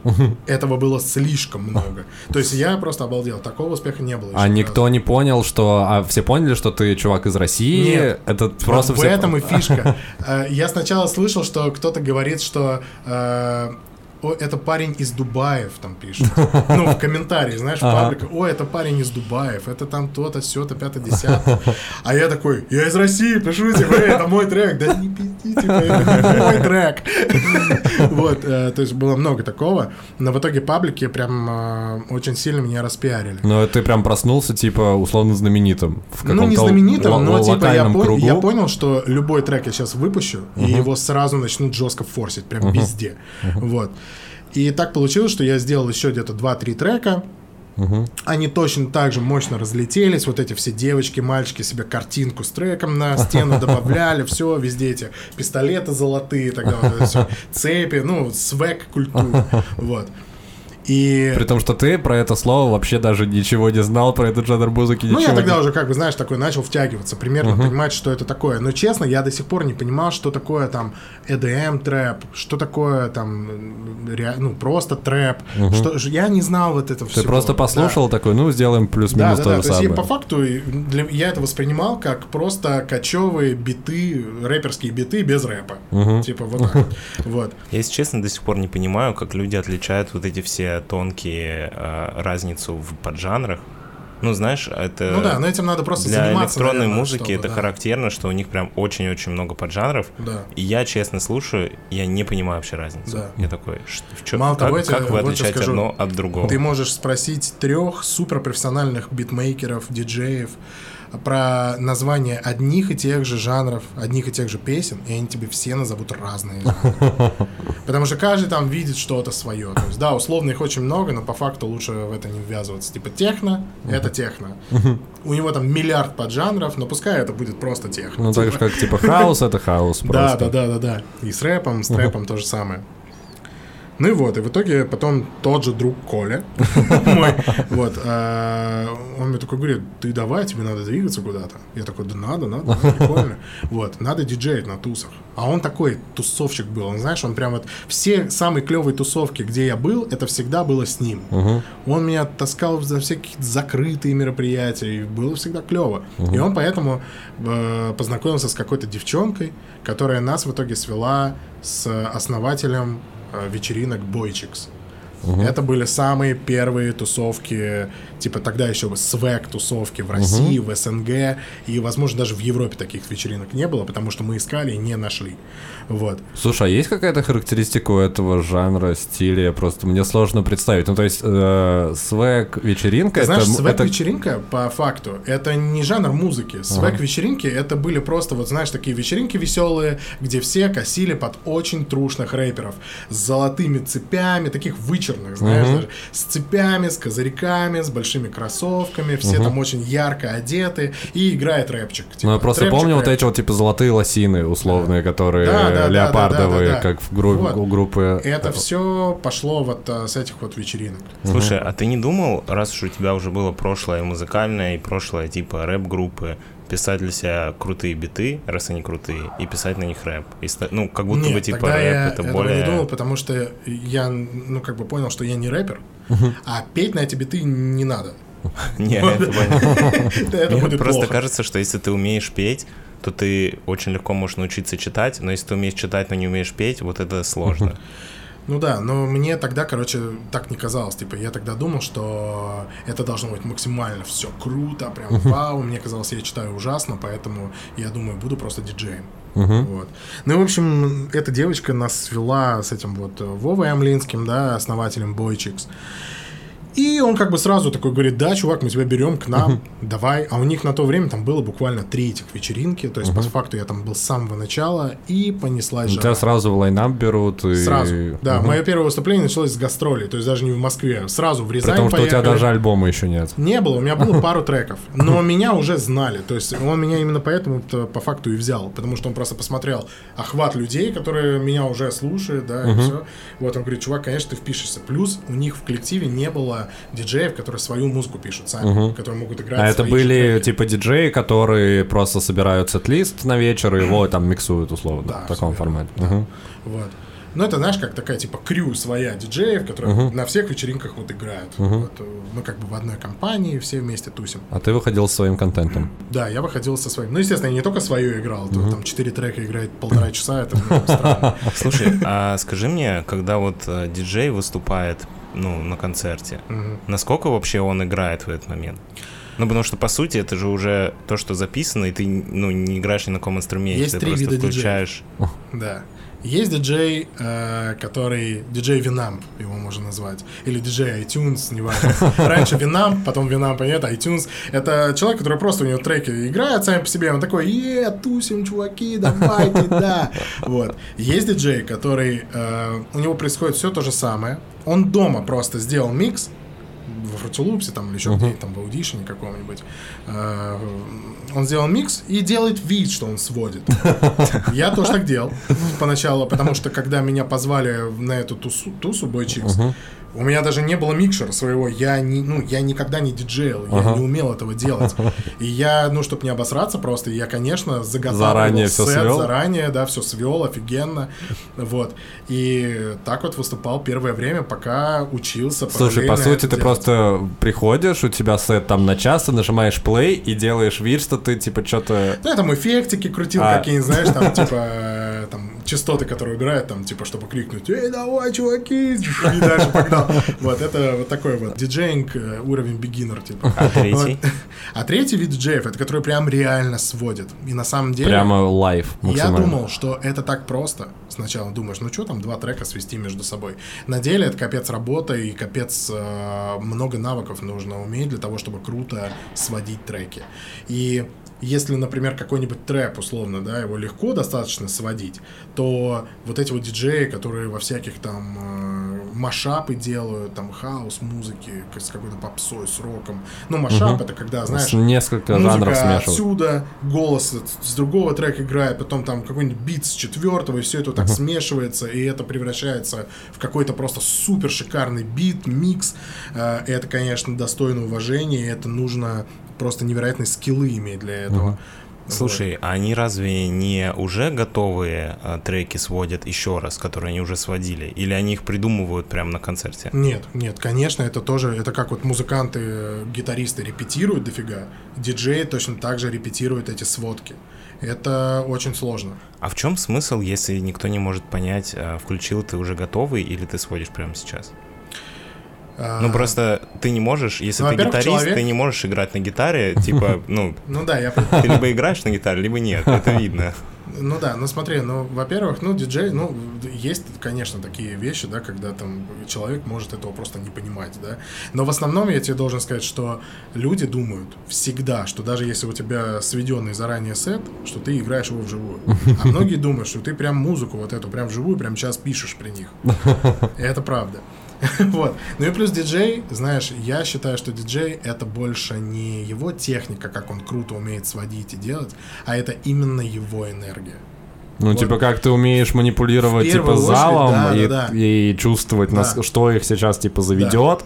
этого было слишком много. То есть я просто обалдел. Такого успеха не было. А никто разу. не понял, что... А все поняли, что ты чувак из России? Нет. Это Вот просто в все... этом и фишка. Э, Я сначала слышал, что кто-то говорит, что э, о, это парень из Дубаев, там пишут. Ну, в комментарии, знаешь, в пабликах. О, это парень из Дубаев, это там то-то, все-то, пятое, десятое. А я такой, я из России, пишу, типа, «Эй, это мой трек. Да не пизди, типа, это мой трек. Вот, э, то есть было много такого. Но в итоге паблики прям э, очень сильно меня распиарили. Ну, ты прям проснулся, типа, условно знаменитым. В Ну, не знаменитым, но типа я понял, что любой трек я сейчас выпущу, и его сразу начнут жестко форсить, прям везде. Вот. И так получилось, что я сделал еще где-то 2-3 трека. Они точно так же мощно разлетелись. Вот эти все девочки, мальчики себе картинку с треком на стену добавляли. Все, везде эти пистолеты золотые, тогда вот это всё, цепи, ну, свек культура. Вот. И... При том, что ты про это слово вообще даже ничего не знал, про этот жанр музыки, Ну, я тогда не- уже, как бы, знаешь, такой начал втягиваться, примерно понимать, что это такое. Но, честно, я до сих пор не понимал, что такое там EDM трэп, что такое там, ре- ну, просто трэп. Что, ж- я не знал вот это все. Ты просто послушал такой, ну, сделаем Да, плюс-минус да, то да. же То есть я, по факту для- я это воспринимал как просто кочевые биты, рэперские биты без рэпа. Типа вот так. вот. Вот. Я, если честно, до сих пор не понимаю, как люди отличают вот эти все тонкие э, разницу в поджанрах. Ну, знаешь, это... Ну да, но этим надо просто для заниматься. электронной наверное, музыки чтобы, это да. характерно, что у них прям очень-очень много поджанров. Да. И я честно слушаю, я не понимаю вообще разницу. Да. Я такой, что, в чём- Мало как, того, как вы вот отличаете скажу. одно от другого? Ты можешь спросить трех суперпрофессиональных битмейкеров, диджеев про название одних и тех же жанров, одних и тех же песен, и они тебе все назовут разные жанры. Потому что каждый там видит что-то свое. То есть, да, условно их очень много, но по факту лучше в это не ввязываться. Типа техно — это техно. У него там миллиард поджанров, но пускай это будет просто техно. Ну, так же, Типа, как, типа, хаос — это хаос да, просто. да, да, да, да. И с рэпом, с трэпом то же самое. Ну и вот, и в итоге потом тот же друг Коля мой, вот, а, он мне такой говорит, ты давай, тебе надо двигаться куда-то. Я такой, да надо, надо, прикольно. Вот, надо диджеить на тусах. А он такой тусовщик был, он, знаешь, он прям вот все самые клевые тусовки, где я был, это всегда было с ним. Он меня таскал за всякие закрытые мероприятия, и было всегда клево. И он поэтому э, познакомился с какой-то девчонкой, которая нас в итоге свела с основателем вечеринок Бойчикс. Это были самые первые тусовки, типа тогда еще свек тусовки в России, в СНГ, и, возможно, даже в Европе таких вечеринок не было, потому что мы искали и не нашли. Вот. Слушай, а есть какая-то характеристика у этого жанра, стиля? Просто мне сложно представить. Ну, то есть, э, свек вечеринка. Ты знаешь, это, свек это... по факту это не жанр музыки. Свек вечеринки это были просто вот знаешь такие вечеринки веселые, где все косили под очень трушных рэперов с золотыми цепями, таких вычурных, знаешь, даже, с цепями, с козырьками, с большими кроссовками, все там очень ярко одеты и играет рэпчик. Ну, типа, я просто трэпчик, помню вот рэпчик. эти вот, типа, золотые лосины условные, которые Да, да, да, леопардовые, да, да, да. как в гру- Вот. у группы. Это все пошло вот а, с этих вот вечеринок. Слушай, а ты не думал, раз уж у тебя уже было прошлое музыкальное и прошлое типа рэп-группы, писать для себя крутые биты, раз они крутые, и писать на них рэп? И ну, как будто Нет, бы типа тогда рэп я это более... не думал, потому что я, ну, как бы понял, что я не рэпер, а петь на эти биты не надо. Не, это будет просто кажется, что если ты умеешь петь, то ты очень легко можешь научиться читать, но если ты умеешь читать, но не умеешь петь, вот это сложно. Ну да, но мне тогда, короче, так не казалось. Типа, я тогда думал, что это должно быть максимально все круто, прям вау. Мне казалось, я читаю ужасно, поэтому я думаю, буду просто диджеем. Вот. Ну, и, в общем, эта девочка нас свела с этим вот э, Вовой Амлинским, да, основателем Бойчикс. И он как бы сразу такой говорит, да, чувак, мы тебя берем к нам, давай. А у них на то время там было буквально три этих вечеринки, то есть по факту я там был с самого начала, и понеслась Тебя жара. сразу в лайнап берут. И... Сразу. Да, Мгм. мое первое выступление началось с гастролей, то есть даже не в Москве, сразу в Рязань том, что у тебя поехали. даже альбома еще нет. Не было, у меня было пару треков, но меня уже знали, то есть он меня именно поэтому по факту и взял, потому что он просто посмотрел охват людей, которые меня уже слушают, да, и все. Вот он говорит, чувак, конечно, ты впишешься. Плюс у них в коллективе не было диджеев, которые свою музыку пишут сами, которые могут играть А это были треки. типа диджеи, которые просто собирают сет-лист на вечер и его там миксуют условно Да, в таком верно, формате. Мгм. Вот. Ну, это, знаешь, как такая, типа, крю своя диджеев, которые на всех вечеринках вот играют. Вот, э, мы как бы в одной компании все вместе тусим. А ты выходил со своим контентом. Да, я выходил со своим. Ну, естественно, я не только свою играл, то там четыре трека играет полтора часа, это ну, странно. Слушай, а скажи мне, когда вот э, диджей выступает, ну, на концерте, Мгм. насколько вообще он играет в этот момент? Ну, потому что, по сути, это же уже то, что записано, и ты, ну, не играешь ни на каком инструменте, Есть ты три просто вида диджеев. включаешь... Да. Есть диджей, э, который... Диджей Winamp, его можно назвать. Или диджей iTunes, неважно. Раньше Winamp, потом Winamp, нет, iTunes. Это человек, который просто у него треки играют сами по себе. Он такой, е, тусим, чуваки, давайте, да. Вот. Есть диджей, который... э, у него происходит все то же самое. Он дома просто сделал микс, в Loops там или еще где-нибудь там в аудишне каком-нибудь. Э, Он сделал микс и делает вид, что он сводит. Я тоже так делал поначалу, потому что когда меня позвали на эту тусу, тусу Boy Chicks, у меня даже не было микшера своего, я, не, ну, я никогда не диджейл, я не умел этого делать. И я, ну, чтобы не обосраться просто, я, конечно, заготавливал Заранее сет, свёл? заранее, да, все свел, офигенно, вот. И так вот выступал первое время, пока учился Слушай, по сути, ты делать. просто приходишь, у тебя сет там на час, ты нажимаешь play и делаешь вид, что ты типа что-то... Ну, я там эффектики крутил А. какие-нибудь, знаешь, там, типа, э, там, частоты, которые играют, там, типа, чтобы крикнуть, эй, давай, чуваки, и дальше погнал. Вот, это вот такой вот диджеинг, э, уровень beginner, типа. А третий? Вот. А третий вид диджеев, это который прям реально сводит. И на самом деле... Прямо live Я думал, что это так просто. Сначала думаешь, ну что там два трека свести между собой. На деле это капец работа и капец э, много навыков нужно уметь для того, чтобы круто сводить треки. И если, например, какой-нибудь трэп, условно, да, его легко достаточно сводить, то вот эти вот диджеи, которые во всяких там э, машапы делают, там хаос музыки с какой-то попсой, с роком. Ну, машап это когда, знаешь, С несколько жанров смешивают. отсюда, голос с- другого трека играет, потом там какой-нибудь бит с четвертого, и все это так смешивается, и это превращается в какой-то просто супер шикарный бит, микс. Э, Это, конечно, достойно уважения, и это нужно просто невероятные скиллы иметь для этого. Слушай, а они разве не уже готовые а, треки сводят еще раз, которые они уже сводили? Или они их придумывают прямо на концерте? Нет, нет, конечно, это тоже, это как вот музыканты, э, гитаристы репетируют дофига, диджеи точно так же репетируют эти сводки. Это очень сложно. А в чем смысл, если никто не может понять, а, включил ты уже готовый или ты сводишь прямо сейчас? Ну просто ты не можешь, если Ну, ты гитарист, человек- ты не можешь играть на гитаре, типа, ну, Ну да, я ты либо играешь на гитаре, либо нет, это видно. Ну да, ну смотри, ну, во-первых, ну, диджей, ну, есть, конечно, такие вещи, да, когда там человек может этого просто не понимать, да. Но в основном я тебе должен сказать, что люди думают всегда, что даже если у тебя сведенный заранее сет, что ты играешь его вживую. А многие думают, что ты прям музыку вот эту прям вживую, прям сейчас пишешь при них. И это правда. Вот. Ну и плюс диджей, знаешь, я считаю, что диджей это больше не его техника, как он круто умеет сводить и делать, а это именно его энергия. Ну, Вот. типа, как ты умеешь манипулировать, типа, очередь, залом да, и, да, да. и чувствовать, нас- Да. что их сейчас, типа, заведет.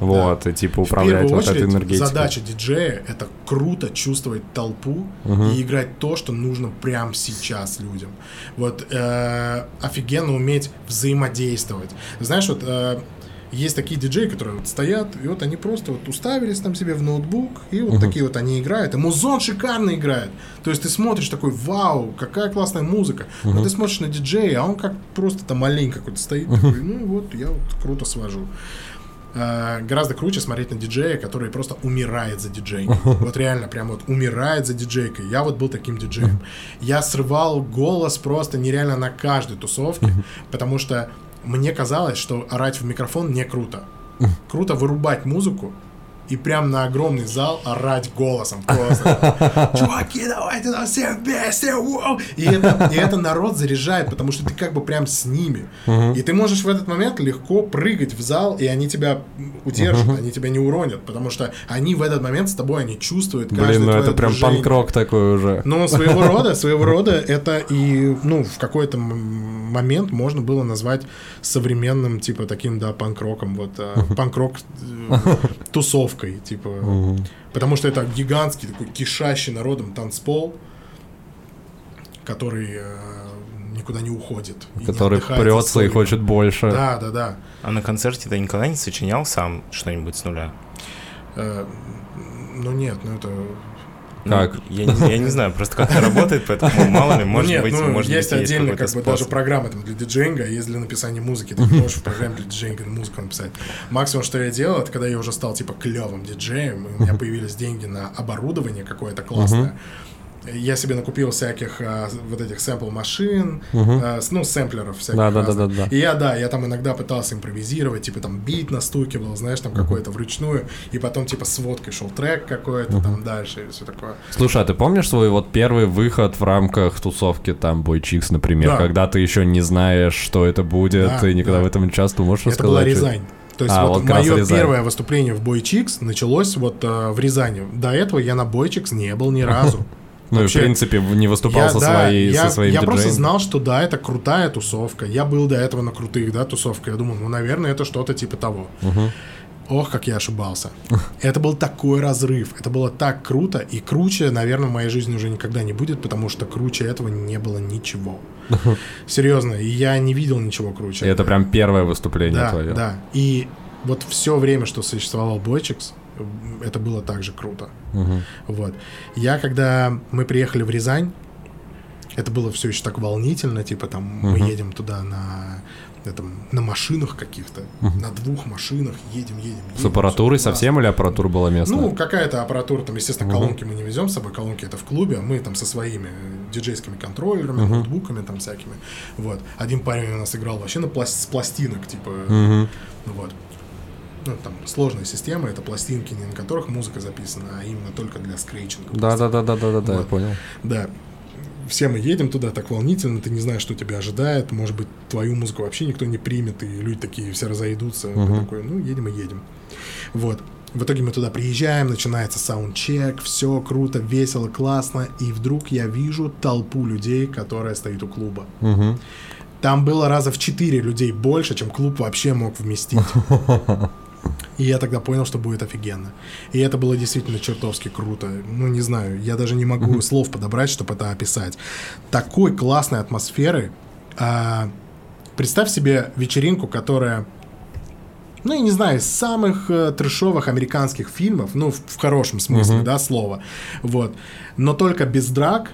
Вот, и, типа, управлять вот этой энергетикой. задача диджея это круто чувствовать толпу и играть то, что нужно прямо сейчас людям. Вот э, офигенно уметь взаимодействовать. Знаешь, вот э, есть такие диджеи, которые вот стоят, и вот они просто вот уставились там себе в ноутбук, и вот такие вот они играют, и музон шикарно играет. То есть ты смотришь такой, вау, какая классная музыка. Но ты смотришь на диджея, а он как просто там олень какой-то стоит, такой, ну вот я вот круто свожу. Э, гораздо круче смотреть на диджея, который просто умирает за диджейкой. Вот реально, прям вот умирает за диджейкой. Я вот был таким диджеем. Я срывал голос просто нереально на каждой тусовке, потому что мне казалось, что орать в микрофон не круто. Круто вырубать музыку и прям на огромный зал орать голосом просто. Чуваки, давайте там все вместе! воу!» И это, и это народ заряжает, потому что ты как бы прям с ними. И ты можешь в этот момент легко прыгать в зал, и они тебя удержат, они тебя не уронят, потому что они в этот момент с тобой, они чувствуют каждое Блин, ну это прям панк-рок такой уже. Ну, своего рода, своего рода это и, ну, в какой-то момент можно было назвать современным, типа, таким, да, панк-роком, вот, э, панк-рок э, тусовкой, типа, потому что это гигантский такой кишащий народом танцпол, который э, никуда не уходит. и не Который за прется и хочет больше. Да, да, да. А на концерте ты никогда не сочинял сам что-нибудь с нуля? Э, ну нет, ну это Как? Я, не, я не знаю, просто как это работает, поэтому мало ли, может ну, нет, быть, ну, может есть быть, отдельно какой-то как бы даже программа там, для диджейнга, есть для написания музыки. Ты можешь в программе для диджейнга музыку написать. Максимум, что я делал, это когда я уже стал типа клевым диджеем, и у меня появились деньги на оборудование какое-то классное. Я себе накупил всяких а, вот этих сэмпл-машин, а, с- ну, сэмплеров всяких Да-да-да-да-да. разных. И я, да, я там иногда пытался импровизировать, типа там бит настукивал, знаешь, там какой-то вручную, и потом типа с водкой шел трек какой-то там дальше и все такое. Слушай, а ты помнишь свой вот первый выход в рамках тусовки там Бойчикс, например, Да. когда ты еще не знаешь, что это будет, Да, ты никогда да. в этом не участвовал, можешь Это рассказать? была чуть? Рязань. То есть А, вот, вот мое первое выступление в Бойчикс началось вот э, в Рязани. До этого я на Бойчикс не был ни разу. Ну и в Вообще, принципе не выступал Я, со, да, своей, я, со своим я просто диджеем. знал, что да, это крутая тусовка. Я был до этого на крутых, да, тусовках. Я думал, ну, наверное, это что-то типа того. Ох, как я ошибался. Это был такой разрыв. Это было так круто. И круче, наверное, в моей жизни уже никогда не будет, потому что круче этого не было ничего. Серьезно. И я не видел ничего круче. И это прям первое выступление Да, твое. да. И вот все время, что существовал Бойчикс, это было также круто. Вот. Я, когда мы приехали в Рязань, это было все еще так волнительно, типа там мы едем туда на этом, на машинах каких-то, на двух машинах едем, едем. С едем, аппаратурой всё классно. совсем или аппаратура была местная? Ну, какая-то аппаратура, там, естественно, колонки мы не везем с собой, колонки это в клубе, мы там со своими диджейскими контроллерами, ноутбуками там всякими. Вот. Один парень у нас играл вообще на плас- с пластинок, типа, вот. Ну, там сложная система, это пластинки, не на которых музыка записана, а именно только для скретчинга. Да, да, да, да, да, да, да, я Вот. понял. Да. Все мы едем туда так волнительно, ты не знаешь, что тебя ожидает. Может быть, твою музыку вообще никто не примет, и люди такие все разойдутся. Ты такой, ну, едем и едем. Вот. В итоге мы туда приезжаем, начинается саундчек, все круто, весело, классно. И вдруг я вижу толпу людей, которая стоит у клуба. Там было раза в четыре людей больше, чем клуб вообще мог вместить. И я тогда понял, что будет офигенно. И это было действительно чертовски круто. Ну, не знаю, я даже не могу слов подобрать, чтобы это описать. Такой классной атмосферы. А, представь себе вечеринку, которая, ну, я не знаю, из самых э, трешовых американских фильмов, ну, в, в хорошем смысле, да, слова. Вот. Но только без драк,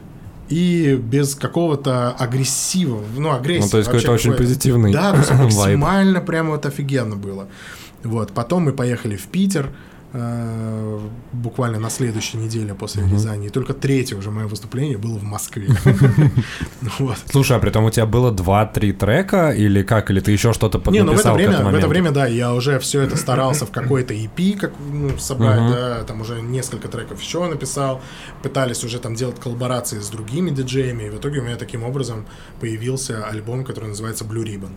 и без какого-то агрессива, ну, агрессии. Ну, то есть какой-то очень позитивный Да, то есть вайб. максимально прямо вот офигенно было. Вот, потом мы поехали в Питер, э, буквально на следующей неделе после Рязани, и только третье уже мое выступление было в Москве. Слушай, а при том у тебя было 2-3 трека, или как? Или ты еще что-то Не, ну в это время, в это время, да, я уже все это старался в какой-то EP как, ну, собрать, да, там уже несколько треков еще написал, пытались уже там делать коллаборации с другими диджеями, и в итоге у меня таким образом появился альбом, который называется Blue Ribbon.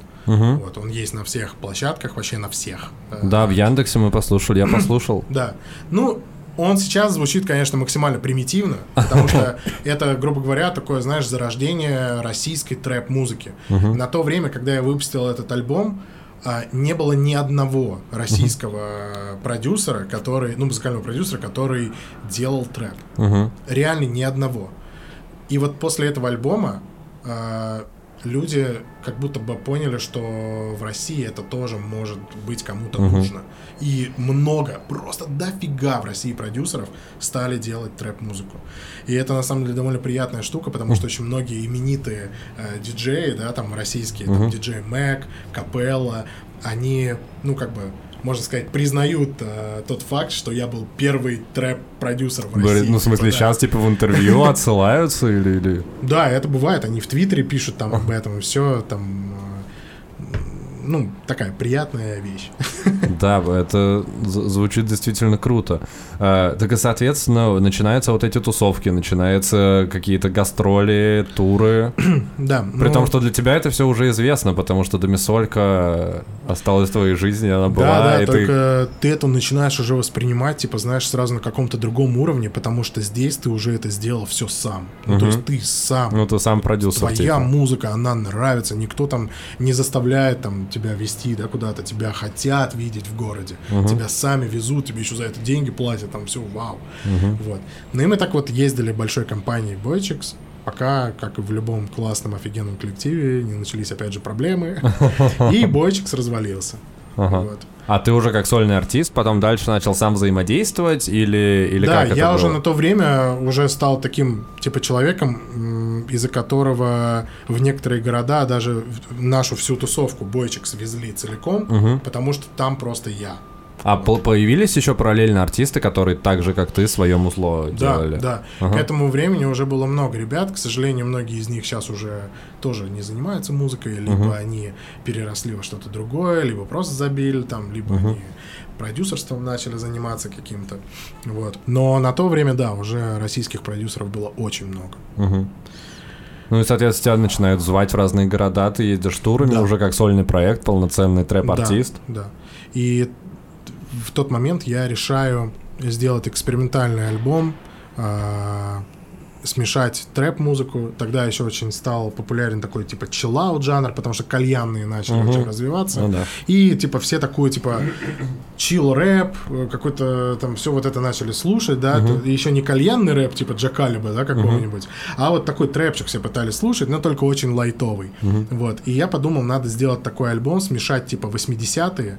Вот, он есть на всех площадках, вообще на всех. Э, Да, в Яндексе мы послушали, я послушал. Да. Ну, он сейчас звучит, конечно, максимально примитивно, потому что это, грубо говоря, такое, знаешь, зарождение российской трэп-музыки. На то время, когда я выпустил этот альбом, а, не было ни одного российского продюсера, который, ну, музыкального продюсера, который делал трэп. Мгм. Реально ни одного. И вот после этого альбома а, люди как будто бы поняли, что в России это тоже может быть кому-то Мгм. нужно. И много, просто дофига в России продюсеров стали делать трэп-музыку. И это на самом деле довольно приятная штука, потому что очень многие именитые э, диджеи, да, там российские, там Мгм. диджей Мэг, Капелла, они, ну как бы, можно сказать, признают э, тот факт, что я был первый трэп-продюсер в России. Говорит, ну, в смысле, Типа, да. сейчас, типа, в интервью отсылаются или... или... Да, это бывает. Они в Твиттере пишут там об этом, и все там. Ну, такая приятная вещь. Да, это звучит действительно круто. Э, Так и, соответственно, начинаются вот эти тусовки, начинаются какие-то гастроли, туры. Да. При ну, том, что для тебя это все уже известно, потому что Домисолька осталась в твоей жизни, она была, Да, да, и ты... только ты... это начинаешь уже воспринимать, типа, знаешь, сразу на каком-то другом уровне, потому что здесь ты уже это сделал все сам. Ну, то Мгм. есть ты сам. Ну, ты сам продюсер, Твоя типа. музыка, она нравится, никто там не заставляет там тебя вести, да, куда-то, тебя хотят видеть в городе, тебя сами везут, тебе еще за это деньги платят, там все, вау. Вот. Ну и мы так вот ездили большой компанией Boychicks, пока, как и в любом классном офигенном коллективе, не начались опять же проблемы, и Boychicks развалился. Вот. А ты уже как сольный артист, потом дальше начал сам взаимодействовать или, или да, как это я уже на то время уже стал таким типа человеком, из-за которого в некоторые города даже нашу всю тусовку бойчик свезли целиком, Мгм. потому что там просто я. А по- появились еще параллельно артисты, которые так же, как ты, свое музло делали? Да, да. Ага. К этому времени уже было много ребят. К сожалению, многие из них сейчас уже тоже не занимаются музыкой, либо Мгм. они переросли во что-то другое, либо просто забили там, либо Мгм. они продюсерством начали заниматься каким-то. Вот. Но на то время, да, уже российских продюсеров было очень много. Мгм. Ну и, соответственно, тебя начинают звать в разные города, ты едешь турами Да. уже как сольный проект, полноценный трэп-артист. Да, да. И в тот момент я решаю сделать экспериментальный альбом, а, смешать трэп-музыку. Тогда еще очень стал популярен такой типа чиллаут жанр, потому что кальянные начали Мгм. очень развиваться. Ну да. И типа все такую типа чил рэп, э, какой-то там все вот это начали слушать, да, то еще не кальянный рэп типа Джакалиба, да, какого-нибудь, а вот такой трэпчик все пытались слушать, но только очень лайтовый. Вот. И я подумал, надо сделать такой альбом, смешать типа 80-е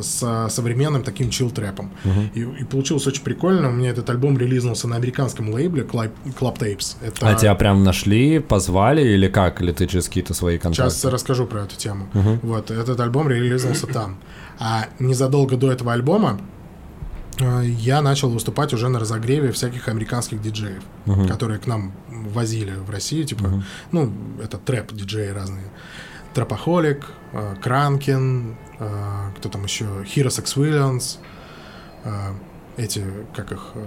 с современным таким чил-трэпом. И, и получилось очень прикольно. У меня этот альбом релизнулся на американском лейбле Club, Club Tapes. Это... А тебя прям нашли, позвали или как? Или ты через какие-то свои контакты? Сейчас расскажу про эту тему. Вот, этот альбом релизнулся там. А незадолго до этого альбома э, я начал выступать уже на разогреве всяких американских диджеев, которые к нам возили в Россию, типа, ну, это трэп-диджеи разные. Трэпохолик, э, Кранкин, кто там еще, Hero Sex Williams, э, эти, как их, э,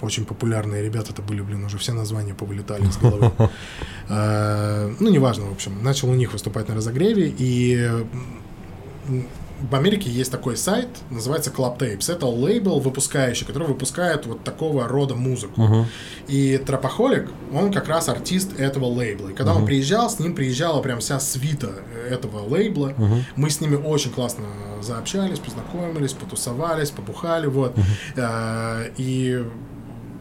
очень популярные ребята это были, блин, уже все названия повылетали из головы. Э, Ну, неважно, в общем. Начал у них выступать на разогреве, и в Америке есть такой сайт, называется Club Tapes. Это лейбл выпускающий, который выпускает вот такого рода музыку. Мгм. И Тропохолик, он как раз артист этого лейбла. И когда он приезжал, с ним приезжала прям вся свита этого лейбла. Мы с ними очень классно заобщались, познакомились, потусовались, побухали, вот. Э, И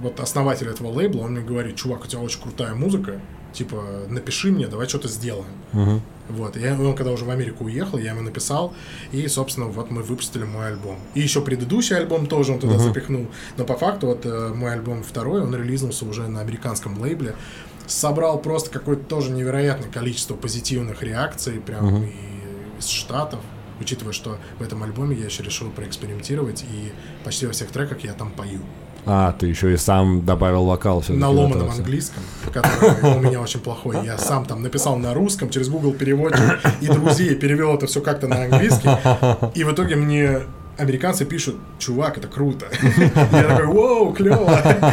вот основатель этого лейбла, он мне говорит, чувак, у тебя очень крутая музыка, типа, напиши мне, давай что-то сделаем. Мгм. Вот, и он когда уже в Америку уехал, я ему написал, и, собственно, вот мы выпустили мой альбом. И еще предыдущий альбом тоже он туда запихнул, но по факту вот э, мой альбом второй, он релизнулся уже на американском лейбле, собрал просто какое-то тоже невероятное количество позитивных реакций, прям и из Штатов, учитывая, что в этом альбоме я еще решил проэкспериментировать, и почти во всех треках я там пою. А, ты еще и сам добавил вокал все На ломаном английском, который у меня очень плохой. Я сам там написал на русском, через Google переводчик и друзей перевел это все как-то на английский. И в итоге мне американцы пишут, чувак, это круто. Я такой, вау, клево.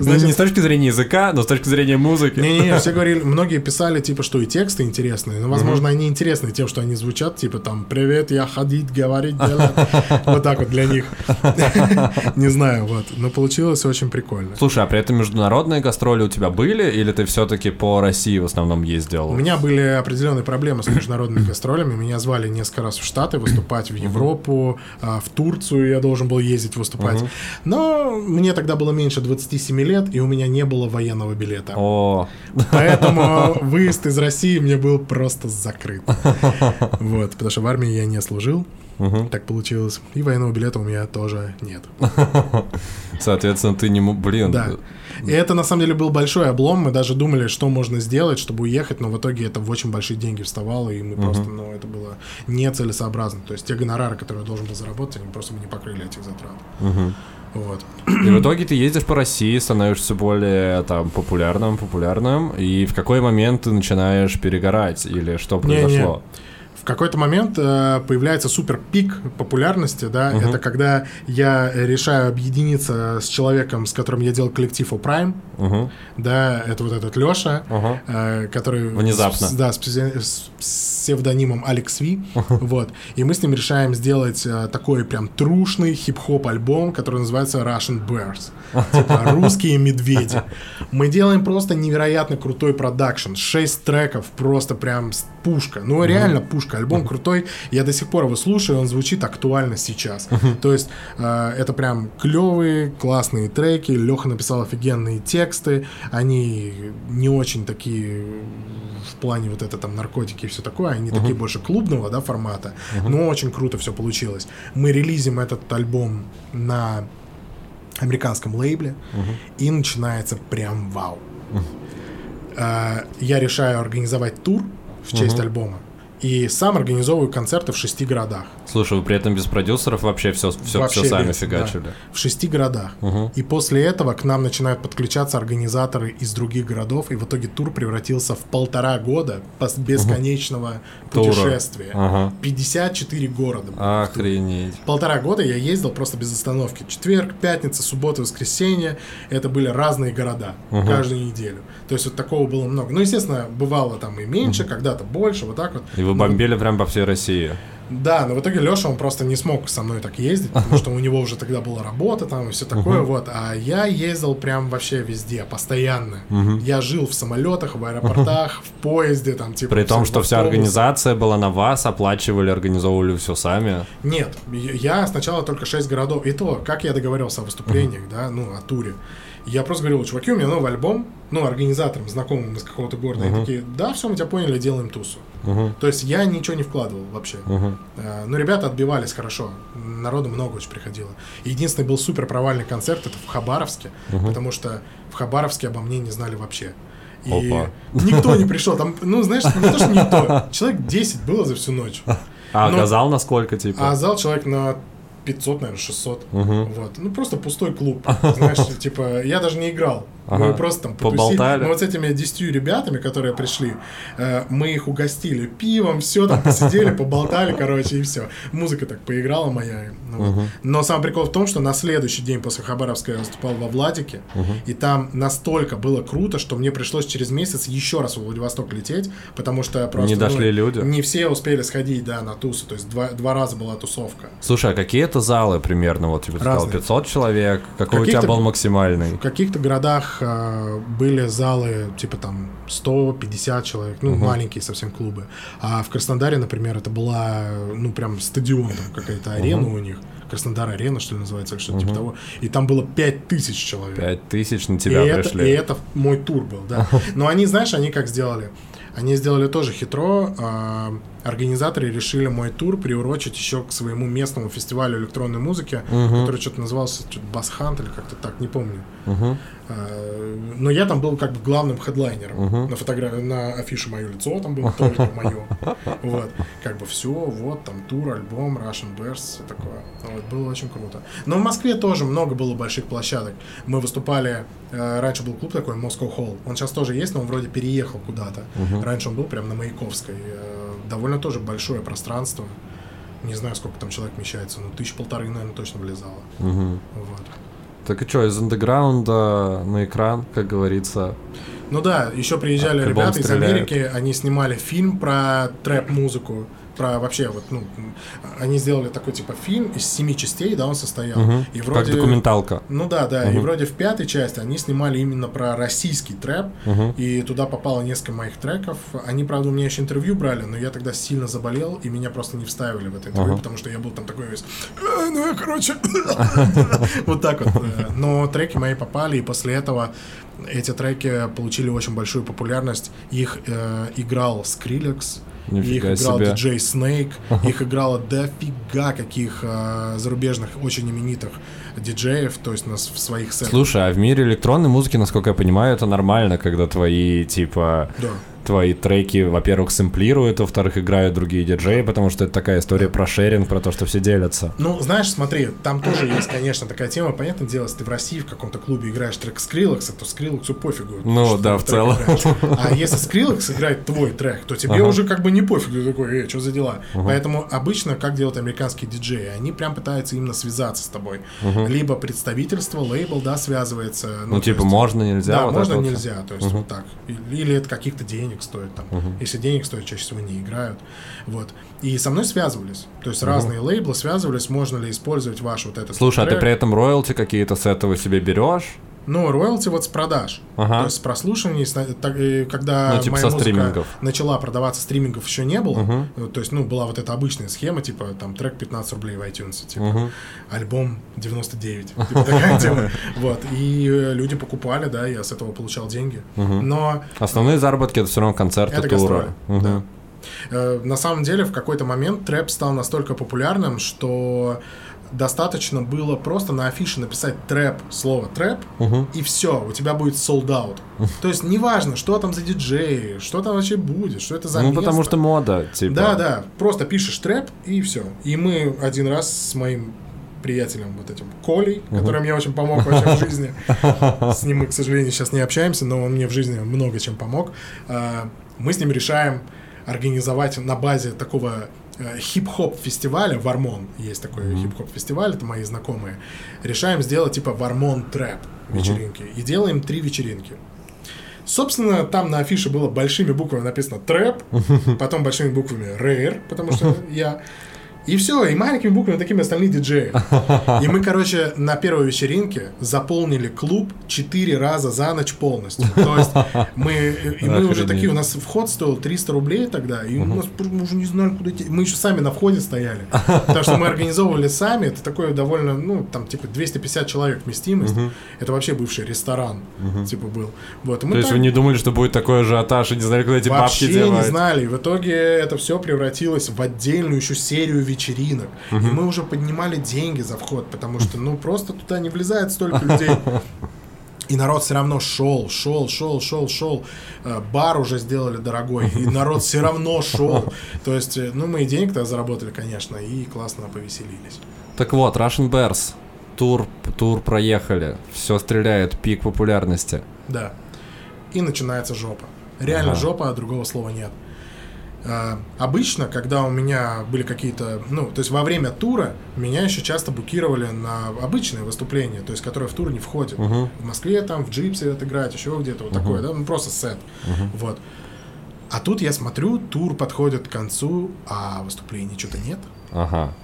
Ну, не с точки зрения языка, но с точки зрения музыки. Не-не-не, все говорили, многие писали, типа, что и тексты интересные, но, возможно, они интересны тем, что они звучат, типа, там, привет, я ходить, говорить, делать. Вот так вот для них. Не знаю, вот. Но получилось очень прикольно. Слушай, а при этом международные гастроли у тебя были, или ты все-таки по России в основном ездил? У меня были определенные проблемы с международными гастролями. Меня звали несколько раз в Штаты выступать, в Европу, в Турцию я должен был ездить выступать. Угу. Но мне тогда было меньше 27 лет, и у меня не было военного билета. О. Поэтому выезд из России мне был просто закрыт. Вот, потому что в армии я не служил. Угу. Так получилось. И военного билета у меня тоже нет. Соответственно, ты не мог... Блин. Да. И это, на самом деле, был большой облом. Мы даже думали, что можно сделать, чтобы уехать, но в итоге это в очень большие деньги вставало, и мы угу. просто, ну, это было нецелесообразно. То есть те гонорары, которые я должен был заработать, они просто не покрыли этих затрат. Угу. Вот. И в итоге ты ездишь по России, становишься более там популярным, популярным, и в какой момент ты начинаешь перегорать или что произошло? Не, не в какой-то момент э, появляется супер пик популярности, да, uh-huh. это когда я решаю объединиться с человеком, с которым я делал коллектив у Prime, uh-huh. да, это вот этот Леша, uh-huh. э, который... Внезапно. С, да, с, с псевдонимом Алекс Ви, uh-huh. вот, и мы с ним решаем сделать э, такой прям трушный хип-хоп альбом, который называется Russian Bears, типа русские медведи. Мы делаем просто невероятно крутой продакшн, шесть треков, просто прям пушка, ну реально пушка музыка, альбом крутой. Я до сих пор его слушаю, он звучит актуально сейчас. То есть э, это прям клевые, классные треки. Леха написал офигенные тексты. Они не очень такие в плане вот это там наркотики и все такое, они такие больше клубного, да, формата, но очень круто все получилось. Мы релизим этот альбом на американском лейбле, и начинается прям вау. Uh, я решаю организовать тур в честь uh-huh. альбома и сам организовываю концерты в шести городах. Слушай, вы при этом без продюсеров вообще все, все, вообще все сами без, фигачили? Да, в шести городах. Угу. И после этого к нам начинают подключаться организаторы из других городов, и в итоге тур превратился в полтора года бесконечного угу. путешествия. Ага. 54 города. Охренеть. Полтора года я ездил просто без остановки. Четверг, пятница, суббота, воскресенье. Это были разные города угу. каждую неделю. То есть вот такого было много. Ну, естественно, бывало там и меньше, угу. когда-то больше, вот так вот. И вы бомбили прям по всей России. Да, но в итоге Леша, он просто не смог со мной так ездить, потому что у него уже тогда была работа там и все такое, вот. А я ездил прям вообще везде, постоянно. Я жил в самолетах, в аэропортах, в поезде, там, типа... При том, что вся организация была на вас, оплачивали, организовывали все сами? Нет, я сначала только 6 городов. И то, как я договорился о выступлениях, да, ну, о туре. Я просто говорил, чуваки, у меня новый альбом, ну, организаторам, знакомым из какого-то города, uh-huh. они такие, да, все, мы тебя поняли, делаем тусу. Uh-huh. То есть я ничего не вкладывал вообще. Uh-huh. Но ребята отбивались хорошо, народу много очень приходило. Единственный был супер провальный концерт, это в Хабаровске, uh-huh. потому что в Хабаровске обо мне не знали вообще. И Опа. никто не пришел. Там, ну, знаешь, не то, что никто. Человек 10 было за всю ночь. А Но, зал на сколько, типа? А зал человек на 500, наверное, 600. Угу. Вот. Ну, просто пустой клуб. Знаешь, типа, я даже не играл. Ага. Мы просто там потусили. Поболтали. Мы вот с этими десятью ребятами, которые пришли, э, мы их угостили пивом, все там посидели, поболтали, короче, и все. Музыка так поиграла моя. Ну, угу. Но сам прикол в том, что на следующий день после Хабаровска я выступал во Владике, угу. и там настолько было круто, что мне пришлось через месяц еще раз в Владивосток лететь, потому что просто... Не дошли ну, люди? Не все успели сходить, да, на тусу, то есть два, два раза была тусовка. Слушай, а какие это залы примерно? Вот, типа, сказал, 500 человек, какой у тебя был максимальный? В каких-то городах э, были залы типа там 150 человек, ну, угу. маленькие совсем клубы. А в Краснодаре, например, это была, ну, прям стадион, там какая-то арена угу. у них. Краснодар-арена, что ли, называется, или что-то угу. типа того. И там было 5000 человек. 5000 на тебя и пришли. Это, и это мой тур был, да. Но они, знаешь, они как сделали? Они сделали тоже хитро. а, Организаторы решили мой тур приурочить еще к своему местному фестивалю электронной музыки, который что-то назывался что-то Басхант или как-то так, не помню. А, Но я там был как бы главным хедлайнером. На фотографии, на афише мое лицо там было только мое. Вот. Как бы все, вот там тур, альбом, Russian Bears, все такое. Вот, было очень круто. Но в Москве тоже много было больших площадок. Мы выступали, э, раньше был клуб такой, Moscow Hall. Он сейчас тоже есть, но он вроде переехал куда-то. Раньше он был прям на Маяковской. Э, Довольно тоже большое пространство. Не знаю, сколько там человек вмещается, но тысяч полторы, наверное, точно влезало. Мгм. Вот. Так и что, из андеграунда на экран, как говорится. Ну да, еще приезжали Альбом ребята из. Америки, они снимали фильм про трэп-музыку, про вообще вот, ну, они сделали такой типа фильм из семи частей, да, он состоял. Мгм. И Как вроде... документалка. Ну да, да, и Мгм. вроде в пятой части они снимали именно про российский трэп, Мгм. и туда попало несколько моих треков. Они, правда, у меня еще интервью брали, но я тогда сильно заболел, и меня просто не вставили в это интервью, Ага. потому что я был там такой весь... «Э, Ну, я, короче... Вот так вот. Но треки мои попали, и после этого эти треки получили очень большую популярность. Их э, играл Skrillex, их Нифига играл себе. диджей Snake, их играло дофига каких э, зарубежных, очень именитых диджеев, то есть нас в своих сетах. Слушай, а в мире электронной музыки, насколько я понимаю, это нормально, когда твои, типа, Да. Твои треки, во-первых, сэмплируют, во-вторых, играют другие диджеи, потому что это такая история про шеринг, про то, что все делятся. Ну, знаешь, смотри, там тоже есть, конечно, такая тема. Понятное дело, если ты в России в каком-то клубе играешь трек Скриллекса, то Скриллексу пофигу. Ну, да, в целом. играешь. А если Скриллекс играет твой трек, то тебе Ага. уже как бы не пофиг. Ты такой, эй, что за дела? Поэтому обычно, как делают американские диджеи, они прям пытаются именно связаться с тобой. Либо представительство, лейбл, да, связывается. Ну, то типа, есть- можно, нельзя? Да, вот можно, вот. нельзя, то есть вот так. Или это каких-то денег стоит там. Если денег стоит, чаще всего не играют. Вот. И со мной связывались. То есть разные лейблы связывались, можно ли использовать ваш вот этот Слушай, а ты трек. при этом роялти какие-то с этого себе берешь? Ну, роялти вот с продаж. Ага. То есть с прослушиваний, с так, когда Ну, типа моя музыка стримингов. начала продаваться, стримингов еще не было. Ну, То есть, ну, была вот эта обычная схема, типа, там, трек 15 рублей в iTunes, типа, альбом 99. Типа, такая тема. Вот. И э, люди покупали, да, я с этого получал деньги. Но Основные заработки это все равно концерты, это туры. да. Э, На самом деле, в какой-то момент трэп стал настолько популярным, что достаточно было просто на афише написать трэп, слово трэп, и все, у тебя будет sold out. То есть неважно, что там за диджеи, что там вообще будет, что это за Ну, место. потому что мода, типа. Да, да, просто пишешь трэп и все. И мы один раз с моим приятелем вот этим Колей, который мне очень помог вообще в жизни. С ним мы, к сожалению, сейчас не общаемся, но он мне в жизни много чем помог. А, Мы с ним решаем организовать на базе такого хип-хоп фестиваля, Вармон, есть такой хип-хоп фестиваль, это мои знакомые, решаем сделать типа Вармон трэп вечеринки. И делаем три вечеринки. Собственно, там на афише было большими буквами написано трэп, потом большими буквами рейр, потому что я. И все, и маленькими буквами такими остальные диджеи. И мы, короче, на первой вечеринке заполнили клуб четыре раза за ночь полностью. То есть мы, и мы уже такие, у нас вход стоил 300 рублей тогда, и у нас мы уже не знали, куда идти. Мы еще сами на входе стояли. Потому что мы организовывали сами, это такое довольно, ну, там, типа, 250 человек вместимость. Это вообще бывший ресторан, типа, был. Вот, То есть вы не думали, что будет такой ажиотаж, и не знали, куда эти Вообще бабки не девать? знали. И в итоге это все превратилось в отдельную еще серию вечеринок. И мы уже поднимали деньги за вход, потому что, ну, просто туда не влезает столько людей. И народ все равно шел, шел, шел, шел, шел. Э, Бар уже сделали дорогой, и народ все равно шел. То есть, э, ну, мы и денег тогда заработали, конечно, и классно повеселились. Так вот, Russian Bears. Тур, тур проехали. Все стреляет, пик популярности. Да. И начинается жопа. Реально Ага. жопа, а другого слова нет. А, обычно, когда у меня были какие-то, ну, то есть во время тура меня еще часто букировали на обычные выступления, то есть которые в тур не входят. В Москве там в джипсе отыграть, еще где-то вот такое, да, ну просто сет. Вот. А тут я смотрю, тур подходит к концу, а выступлений что-то нет. Ага.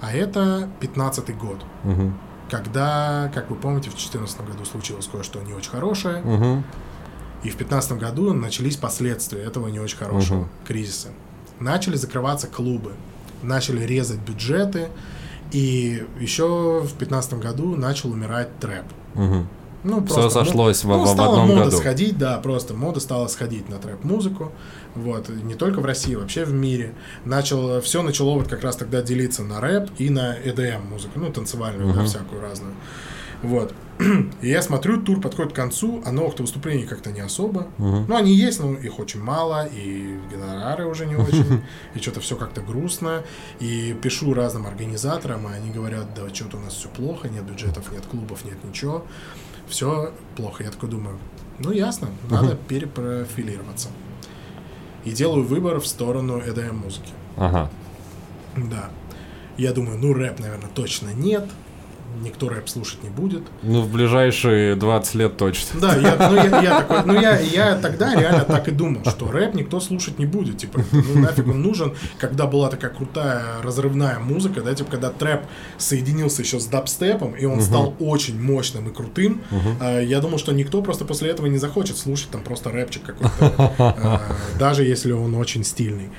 А это 15-й год, Мгм. когда, как вы помните, в 2014 году случилось кое-что не очень хорошее. Мгм. И в 2015 году начались последствия этого не очень хорошего Мгм. кризиса. Начали закрываться клубы, начали резать бюджеты, и еще в 2015 году начал умирать трэп. Мгм. Ну, Все просто мо- сошлось в, ну, в- в стала одном мода году. сходить, да, просто мода стала сходить на трэп-музыку. Вот, не только в России, вообще в мире. Начал, все начало вот как раз тогда делиться на рэп и на EDM музыку, ну, танцевальную, да, всякую разную. Вот. И я смотрю, тур подходит к концу, а новых-то выступлений как-то не особо. Ну, они есть, но их очень мало, и гонорары уже не очень, и что-то все как-то грустно. И пишу разным организаторам, и они говорят, да что-то у нас все плохо, нет бюджетов, нет клубов, нет ничего. Все плохо. Я такой думаю, ну ясно, надо перепрофилироваться. И делаю выбор в сторону EDM музыки. Ага. Да. Я думаю, ну рэп, наверное, точно нет. Никто рэп слушать не будет. Ну, в ближайшие 20 лет точно. Да, я, ну, я, я такой, ну я, я тогда реально так и думал, что рэп никто слушать не будет. Типа, ну нафиг он нужен, когда была такая крутая разрывная музыка, да, типа, когда трэп соединился еще с дабстепом, и он стал очень мощным и крутым. а, Я думал, что никто просто после этого не захочет слушать там просто рэпчик какой-то, а, даже если он очень стильный.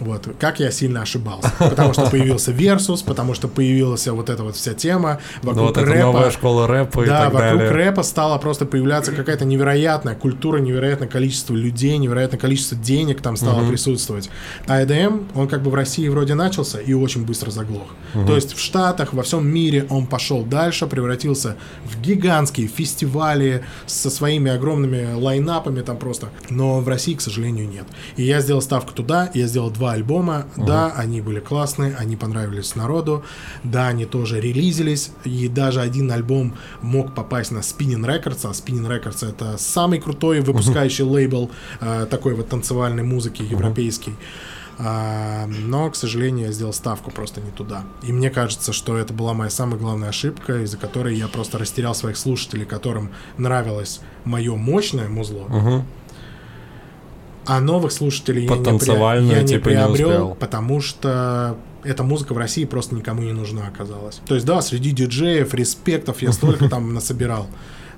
Вот, как я сильно ошибался. Потому что появился Versus, потому что появилась вот эта вот вся тема Ну, вокруг вот это рэпа. новая школа рэпа и Да, так вокруг далее. рэпа стала просто появляться какая-то невероятная культура, невероятное количество людей, невероятное количество денег там стало присутствовать. А EDM, он как бы в России вроде начался и очень быстро заглох. То есть в Штатах, во всем мире он пошел дальше, превратился в гигантские фестивали со своими огромными лайнапами там просто. Но в России, к сожалению, нет. И я сделал ставку туда, я сделал два альбома. Да, они были классные, они понравились народу. Да, они тоже релизились. И даже один альбом мог попасть на Spinning Records. А Spinning Records это самый крутой выпускающий лейбл э, такой вот танцевальной музыки европейский. А, но, к сожалению, я сделал ставку просто не туда. И мне кажется, что это была моя самая главная ошибка, из-за которой я просто растерял своих слушателей, которым нравилось мое мощное музло. Мгм. А новых слушателей я не, при- я не типа, не приобрел, успел. потому что эта музыка в России просто никому не нужна оказалась. То есть, да, среди диджеев, респектов я столько там насобирал.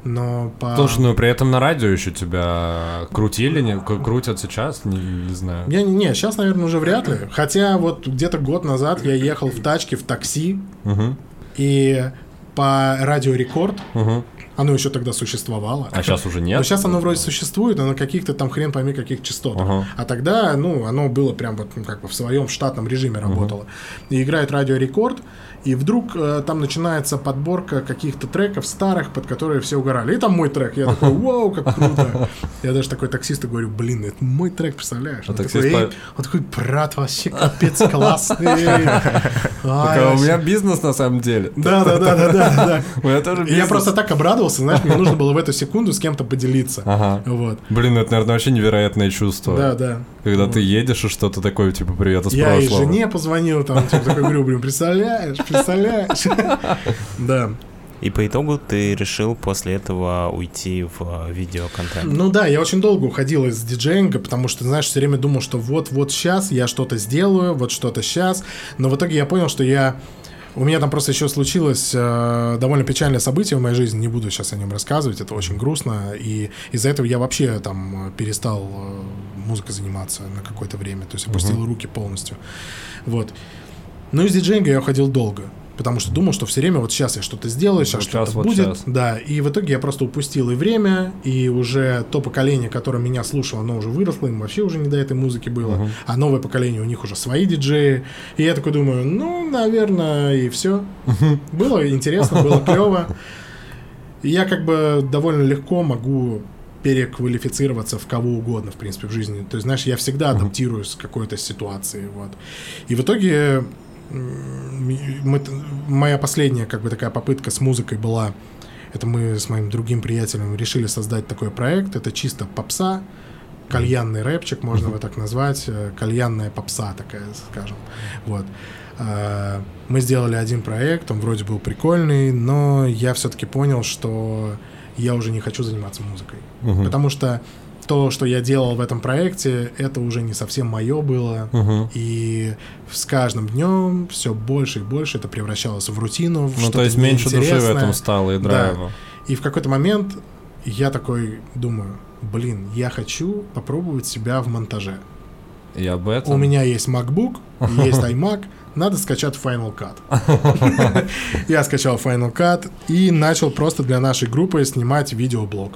Но по... Слушай, ну при этом на радио еще тебя крутили, не, крутят сейчас, не, не знаю. Я, не, не, сейчас, наверное, уже вряд ли. Хотя вот где-то год назад я ехал в тачке, в такси, Мгм, и по радио Рекорд, мгм. Оно еще тогда существовало. А сейчас уже нет? Но сейчас оно вроде существует, но на каких-то там хрен пойми каких частотах. Ага. А тогда, ну, оно было прям вот ну, как бы в своем штатном режиме работало. И играет радио Рекорд, и вдруг э, там начинается подборка каких-то треков старых, под которые все угорали. И там мой трек. Я такой, вау, как круто. Я даже такой таксисту говорю, блин, это мой трек, представляешь? Он таксист такой, по- он такой, брат, вообще капец классный. Такая, у вообще». меня бизнес на самом деле. Да, да, да, да, да, да. У меня тоже И бизнес. я просто так обрадовался, знаешь, мне нужно было в эту секунду с кем-то поделиться. Ага. Вот. Блин, это, наверное, вообще невероятное чувство. Да, да. Когда ты едешь и что-то такое, типа, привет из Я и прошлого. жене позвонил, там, типа, такой говорю, блин, представляешь, представляешь. Да. И по итогу ты решил после этого уйти в э, видеоконтент. Ну да, я очень долго уходил из диджеинга, потому что, знаешь, все время думал, что вот-вот сейчас я что-то сделаю, вот что-то сейчас. Но в итоге я понял, что я... У меня там просто еще случилось э, довольно печальное событие в моей жизни, не буду сейчас о нем рассказывать, это очень грустно, и из-за этого я вообще там э, перестал э, музыкой заниматься на какое-то время, то есть опустил руки полностью. Вот. Но из диджеинга я уходил долго. Потому что думал, что все время вот сейчас я что-то сделаю, сейчас Вот что-то вот будет. щас. Да, и в итоге я просто упустил и время, и уже то поколение, которое меня слушало, оно уже выросло, им вообще уже не до этой музыки было. А новое поколение, у них уже свои диджеи. И я такой думаю, ну, наверное, и все. Было интересно, было клево. И я как бы довольно легко могу переквалифицироваться в кого угодно, в принципе, в жизни. То есть, знаешь, я всегда адаптируюсь к какой-то ситуации. Вот. И в итоге мы, моя последняя как бы такая попытка с музыкой была, это мы с моим другим приятелем решили создать такой проект, это чисто попса, кальянный рэпчик, можно его так назвать, э, кальянная попса такая, скажем. Вот. А, Мы сделали один проект, он вроде был прикольный, но я все-таки понял, что я уже не хочу заниматься музыкой. Мгм. Потому что то, что я делал в этом проекте, это уже не совсем мое было. Мгм. И с каждым днем все больше и больше это превращалось в рутину, в Ну, то есть меньше души в этом стало и Да. драйва. И в какой-то момент я такой думаю, блин, я хочу попробовать себя в монтаже. И об этом... У меня есть MacBook, есть iMac, надо скачать Final Cut. Я скачал Final Cut и начал просто для нашей группы снимать видеоблог,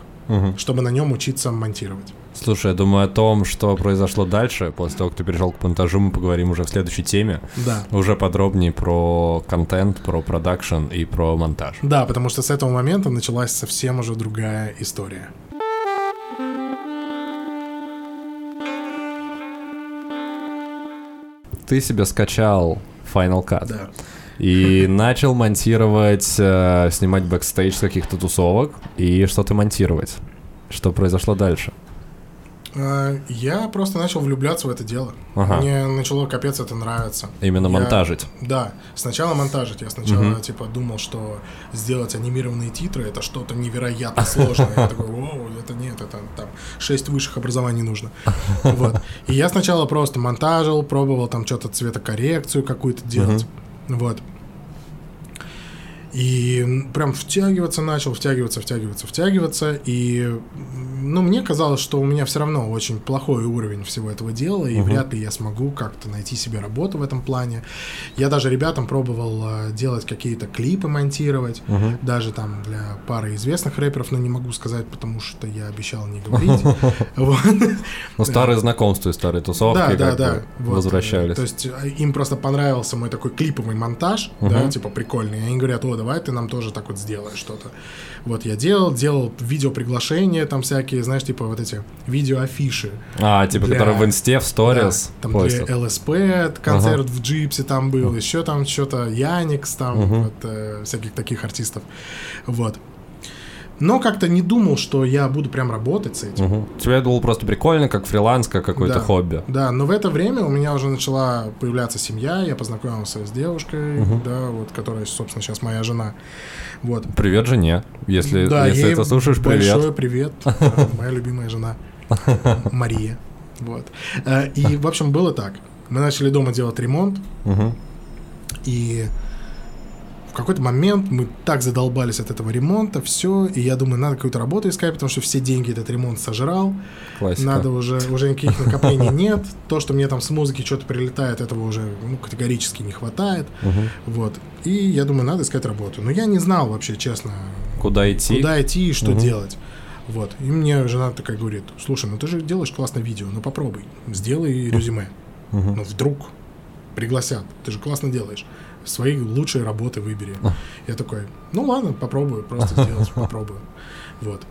чтобы на нем учиться монтировать. Слушай, я думаю о том, что произошло дальше, после того, как ты перешел к монтажу, мы поговорим уже в следующей теме. Да. Уже подробнее про контент, про продакшн и про монтаж. Да, потому что с этого момента началась совсем уже другая история. Ты себе скачал Final Cut. Да. И начал монтировать, э, снимать бэкстейдж каких-то тусовок. И что-то монтировать. Что произошло дальше? А, Я просто начал влюбляться в это дело. Ага. Мне начало капец это нравиться. Именно Я- монтажить. Да, сначала монтажить. Я сначала типа думал, что сделать анимированные титры это что-то невероятно сложное. Я такой, воу, это нет, это там шесть высших образований нужно. Вот. И я сначала просто монтажил, пробовал там что-то цветокоррекцию какую-то делать. Вот. И прям втягиваться начал, втягиваться, втягиваться, втягиваться. И, ну, мне казалось, что у меня все равно очень плохой уровень всего этого дела, и вряд ли я смогу как-то найти себе работу в этом плане. Я даже ребятам пробовал э, делать какие-то клипы, монтировать, даже там для пары известных рэперов, но не могу сказать, потому что я обещал не говорить. Вот. Ну, старые знакомства и старые тусовки Да, да, возвращались. То есть э, им просто понравился мой такой клиповый монтаж, да, типа прикольный. Они говорят, о, давай ты нам тоже так вот сделаешь что-то. Вот я делал, делал видео-приглашения там всякие, знаешь, типа вот эти видео-афиши. А, типа, для- которые в инсте, в сторис Да, там постят. для ЛСП концерт в Джипсе там был, еще там что-то Яникс, там вот, э, всяких таких артистов. Вот. Но как-то не думал, что я буду прям работать с этим. Мгм. Тебе это было просто прикольно, как фриланс, как какое-то Да. хобби. Да, но в это время у меня уже начала появляться семья, я познакомился с девушкой, да, вот, которая, собственно, сейчас моя жена. Вот. Привет жене. Если, да, если это слушаешь, привет. Большой привет, моя любимая жена Мария. Вот. Э, И, в общем, было так. Мы начали дома делать ремонт, и какой-то момент мы так задолбались от этого ремонта, все, и я думаю, надо какую-то работу искать, потому что все деньги этот ремонт сожрал. Классика. Надо уже, уже никаких накоплений нет. То, что мне там с музыки что-то прилетает, этого уже ну, категорически не хватает. Вот. И я думаю, надо искать работу. Но я не знал вообще, честно, Куда идти? куда идти и что делать. Вот. И мне жена такая говорит, слушай, ну ты же делаешь классное видео, ну попробуй, сделай резюме. Ну вдруг пригласят, ты же классно делаешь. Свои лучшие работы выбери. Я такой, ну ладно, попробую, просто сделать, попробую. Вот.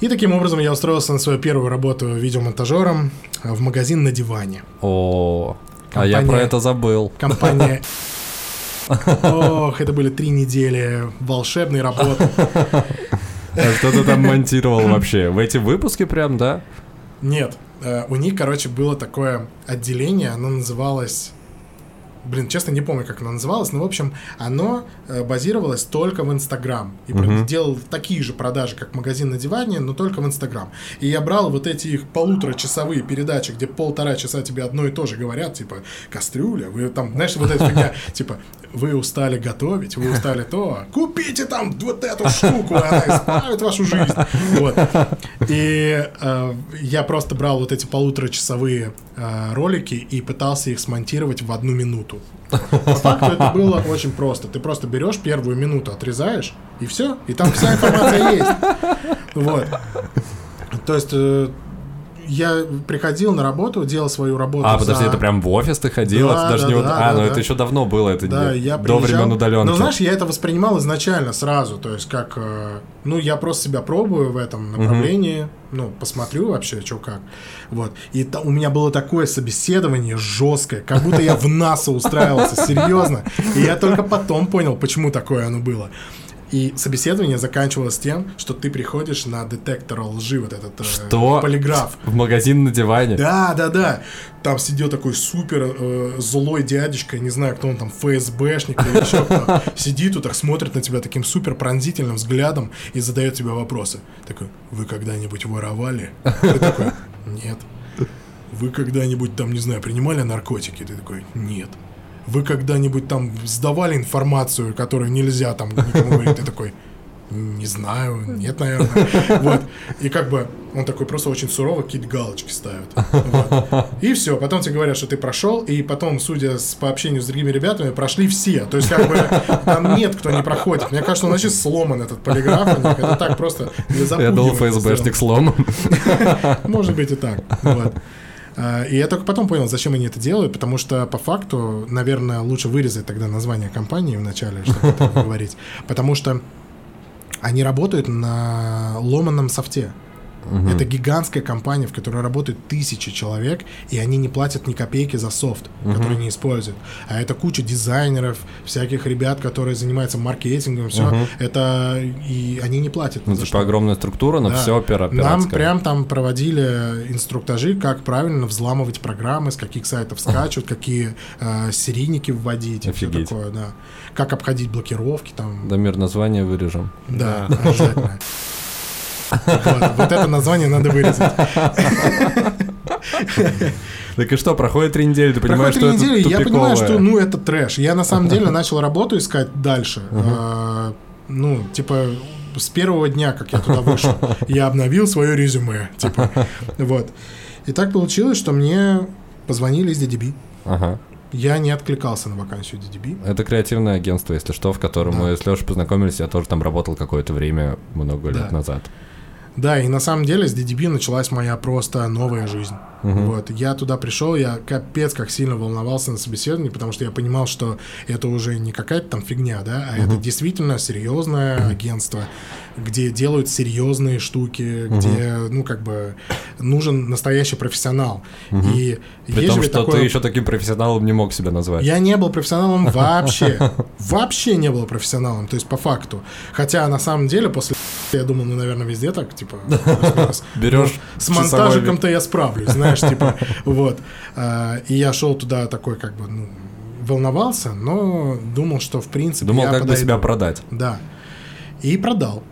И таким образом я устроился на свою первую работу видеомонтажером а, в магазин на диване. О, а я про это забыл. Компания... Ох, это были три недели волшебной работы. А что ты там монтировал вообще? В эти выпуски прям, да? Нет, э, у них, короче, было такое отделение, оно называлось... Блин, честно, не помню, как оно называлось, но, в общем, оно э, базировалось только в Инстаграм. И про- делал такие же продажи, как магазин на диване, но только в Инстаграм. И я брал вот эти их полуторачасовые передачи, где полтора часа тебе одно и то же говорят, типа, кастрюля, вы там, знаешь, вот эта фигня, типа, вы устали готовить, вы устали то, купите там вот эту штуку, она исправит вашу жизнь. Вот. И э, я просто брал вот эти полуторачасовые э, ролики и пытался их смонтировать в одну минуту. По факту это было очень просто. Ты просто берешь первую минуту, отрезаешь, и все, и там вся информация есть. Вот. То есть э, я приходил на работу, делал свою работу. А, подожди, за- это прям в офис ты ходил? Да, это даже да, не... да, а, ну да, это да. еще давно было, это Да, не- я до приезжал. времен удаленки. Ну, знаешь, я это воспринимал изначально сразу, то есть как, э, ну, я просто себя пробую в этом направлении, ну, посмотрю вообще, что как. Вот. И та- у меня было такое собеседование жесткое, как будто я в НАСА устраивался, серьезно. И я только потом понял, почему такое оно было. И собеседование заканчивалось тем, что ты приходишь на детектор лжи, вот этот э, Что? полиграф. В магазин на диване? Да, да, да. Там сидел такой супер э, злой дядечка, я не знаю, кто он там, ФСБшник или еще кто. Сидит вот так, смотрит на тебя таким супер пронзительным взглядом и задает тебе вопросы. Такой, вы когда-нибудь воровали? Ты такой, нет. Вы когда-нибудь там, не знаю, принимали наркотики? Ты такой, нет. Вы когда-нибудь там сдавали информацию, которую нельзя там никому говорить? Ты такой, не знаю, нет, наверное. Вот. И как бы он такой просто очень сурово какие-то галочки ставит. Вот. И все. Потом тебе говорят, что ты прошел, и потом, судя с, по общению с другими ребятами, прошли все. То есть, как бы, там нет, кто не проходит. Мне кажется, он вообще сломан, этот полиграф. Это так просто для Я думал, ФСБшник сломан. Может быть и так. Вот. А, И я только потом понял, зачем они это делают, потому что по факту, наверное, лучше вырезать тогда название компании вначале, чтобы говорить. Потому что они работают на ломаном софте. Это гигантская компания, в которой работают тысячи человек, и они не платят ни копейки за софт, который они используют. А это куча дизайнеров, всяких ребят, которые занимаются маркетингом, все. Это и они не платят. Ну, типа что. огромная структура, но Да. все пира Нам прям там проводили инструктажи, как правильно взламывать программы, с каких сайтов скачивать, какие э, серийники вводить, и Офигеть. такое, да. Как обходить блокировки там. Дамир, название вырежем. Да, обязательно. Вот, вот это название надо вырезать. Так и что, проходит три недели, ты понимаешь, что это недели, я понимаю, что тупиковое. ну это трэш. Я на самом деле начал работу искать дальше. А, Ну, типа, с первого дня, как я туда вышел, я обновил свое резюме. Типа, вот. И так получилось, что мне позвонили из DDB. Ага. Я не откликался на вакансию DDB. Это креативное агентство, если что, в котором Да. мы с Лешей познакомились, я тоже там работал какое-то время, много лет назад. Да, и на самом деле с DDB началась моя просто новая жизнь. Вот, я туда пришел, я капец как сильно волновался на собеседовании, потому что я понимал, что это уже не какая-то там фигня, да, а это действительно серьезное агентство, где делают серьезные штуки, где, ну, как бы, нужен настоящий профессионал. И При том, что такое- ты еще таким профессионалом не мог себя назвать. я не был профессионалом вообще. Вообще не был профессионалом, то есть по факту. Хотя на самом деле после я думал, ну, наверное, везде так, типа. Берешь с монтажиком-то я справлюсь, знаешь, типа, вот. А, И я шел туда такой, как бы, ну, волновался, но думал, что, в принципе, Думал, как бы подойду. себя продать. Да. И продал.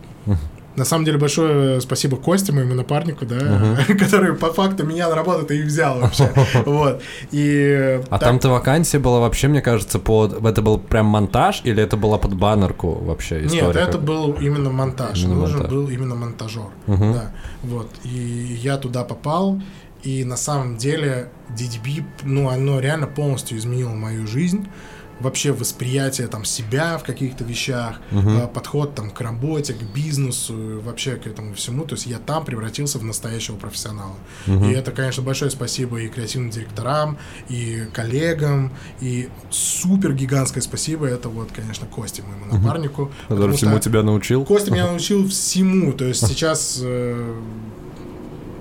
На самом деле большое спасибо Косте, моему напарнику, да, который по факту меня на работу-то и взял вообще. Вот. И А так- там-то вакансия была вообще, мне кажется, под... Это был прям монтаж или это была под баннерку вообще история? Нет, это был именно монтаж. Именно Нужен монтаж. был именно монтажер. Да. Вот. И я туда попал. И на самом деле DDB, ну, оно реально полностью изменило мою жизнь. Вообще восприятие там себя в каких-то вещах, э, подход там к работе, к бизнесу, вообще к этому всему. То есть я там превратился в настоящего профессионала. И это, конечно, большое спасибо и креативным директорам, и коллегам, и супер гигантское спасибо это вот, конечно, Косте, моему напарнику. Который всему что тебя научил? Костя меня научил всему. То есть сейчас э,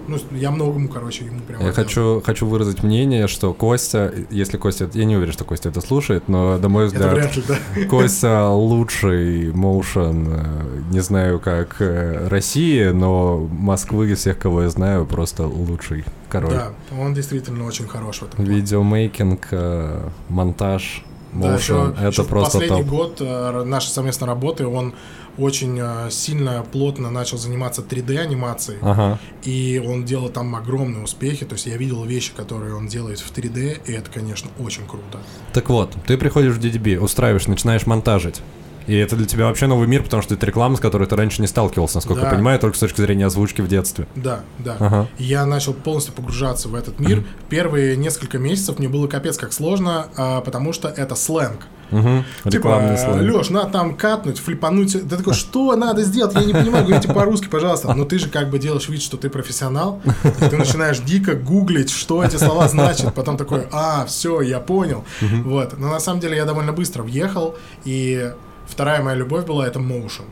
ну, я многому, короче, ему прям Я хочу, хочу выразить мнение, что Костя, если Костя, я не уверен, что Костя это слушает, но, на мой Это взгляд, вряд ли, да. Костя лучший моушен, э, не знаю, как э, России, но Москвы из всех, кого я знаю, просто лучший король. Да, он действительно очень хорош в этом. плане. Видеомейкинг, э, монтаж, Да, моушен, еще, это еще просто последний топ. год э, нашей совместной работы он очень э, сильно, плотно начал заниматься 3D-анимацией. Ага. И он делал там огромные успехи. То есть я видел вещи, которые он делает в 3D, и это, конечно, очень круто. Так вот, ты приходишь в DDB, устраиваешь, начинаешь монтажить. И это для тебя вообще новый мир, потому что это реклама, с которой ты раньше не сталкивался, насколько я Да. понимаю, только с точки зрения озвучки в детстве. Да, да. Ага. Я начал полностью погружаться в этот мир. Первые несколько месяцев мне было капец как сложно, а, потому что это сленг. Угу. Рекламный типа, слайд. Леш, надо там катнуть, флипануть. Ты такой, что надо сделать? Я не понимаю, говорите по-русски, пожалуйста. Но ты же как бы делаешь вид, что ты профессионал. И ты начинаешь дико гуглить, что эти слова значат. Потом такой, а, все, я понял. Вот. Но на самом деле я довольно быстро въехал. И вторая моя любовь была это motion.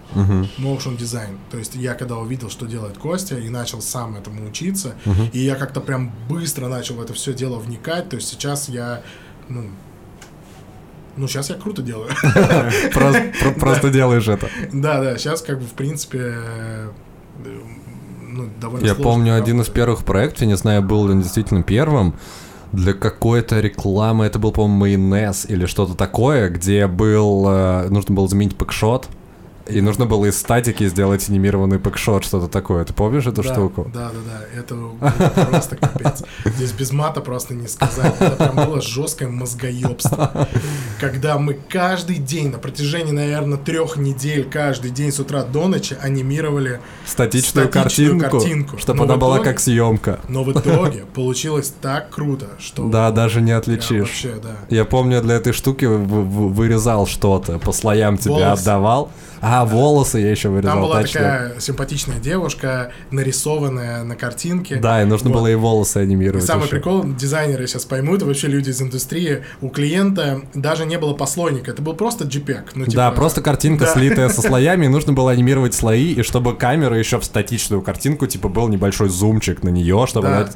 Motion дизайн. То есть я когда увидел, что делает Костя, и начал сам этому учиться, и я как-то прям быстро начал в это все дело вникать. То есть сейчас я, ну, ну, сейчас я круто делаю. Просто, про- просто делаешь это. Да, да, сейчас как бы в принципе э, ну, довольно Я помню один из первых проектов, я не знаю, был ли он действительно первым, для какой-то рекламы, это был, по-моему, майонез или что-то такое, где был, э, нужно было заменить пэкшот, И нужно было из статики сделать анимированный пэкшот, что-то такое. Ты помнишь эту да, штуку? Да, да, да. Это было просто капец. Здесь без мата просто не сказать. Это прям было жесткое мозгоебство. Когда мы каждый день, на протяжении, наверное, трех недель, каждый день с утра до ночи анимировали Статичную, Статичную картинку, картинку. чтобы Но она была итоге- как съемка. Но в итоге получилось так круто, что... Да, даже не отличишь. Вообще, да. Я помню, для этой штуки вырезал что-то, по слоям тебе отдавал. А, волосы я еще вырезал, Там была точно. такая симпатичная девушка, нарисованная на картинке. Да, и нужно Вот. было и волосы И анимировать. самый еще. прикол, дизайнеры сейчас поймут, и вообще люди из индустрии, у клиента даже не было послойника, это был просто JPEG. Ну, Да, типа, просто картинка, да. слитая со слоями, и нужно было анимировать слои, и чтобы камера еще в статичную картинку, типа, был небольшой зумчик на нее, чтобы Да. она...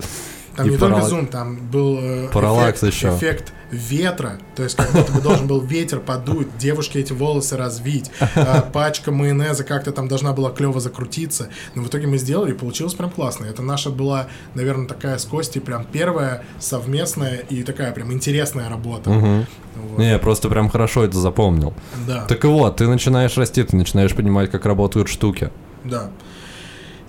Там и не только параллак- зум, там был э, Параллакс эффект, еще. эффект ветра, то есть как будто бы должен был ветер подуть, девушке эти волосы развить, а пачка майонеза как-то там должна была клево закрутиться, но в итоге мы сделали, и получилось прям классно. Это наша была, наверное, такая с Костей прям первая совместная и такая прям интересная работа. Вот. Не, я просто прям хорошо это запомнил. Да. Так и вот, ты начинаешь расти, ты начинаешь понимать, как работают штуки. Да.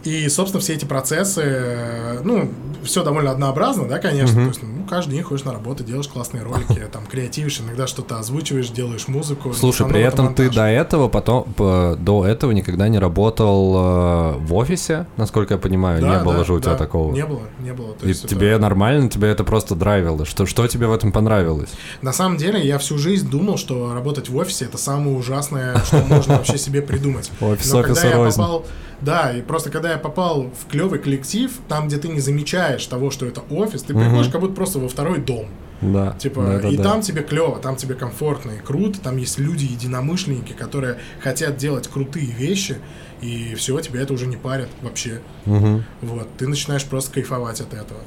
И, собственно, все эти процессы, э, ну, все довольно однообразно, да, конечно. То есть, ну, каждый день ходишь на работу, делаешь классные ролики, там, креативишь, иногда что-то озвучиваешь, делаешь музыку. Слушай, при это этом ты до этого потом до этого никогда не работал э, в офисе, насколько я понимаю, Да, не было да, же у тебя да, такого. Не было, не было. То И есть это- тебе нормально, тебе это просто драйвило. Что, что тебе в этом понравилось? На самом деле, я всю жизнь думал, что работать в офисе это самое ужасное, что можно вообще себе придумать. Офис, Но когда я попал, да, и просто когда я попал в клевый коллектив, там, где ты не замечаешь того, что это офис, ты приходишь как будто просто во второй дом. Да. Типа, да, да, и да. там тебе клево, там тебе комфортно и круто, там есть люди, единомышленники, которые хотят делать крутые вещи, и все, тебя это уже не парит вообще. Мгм. Вот, ты начинаешь просто кайфовать от этого.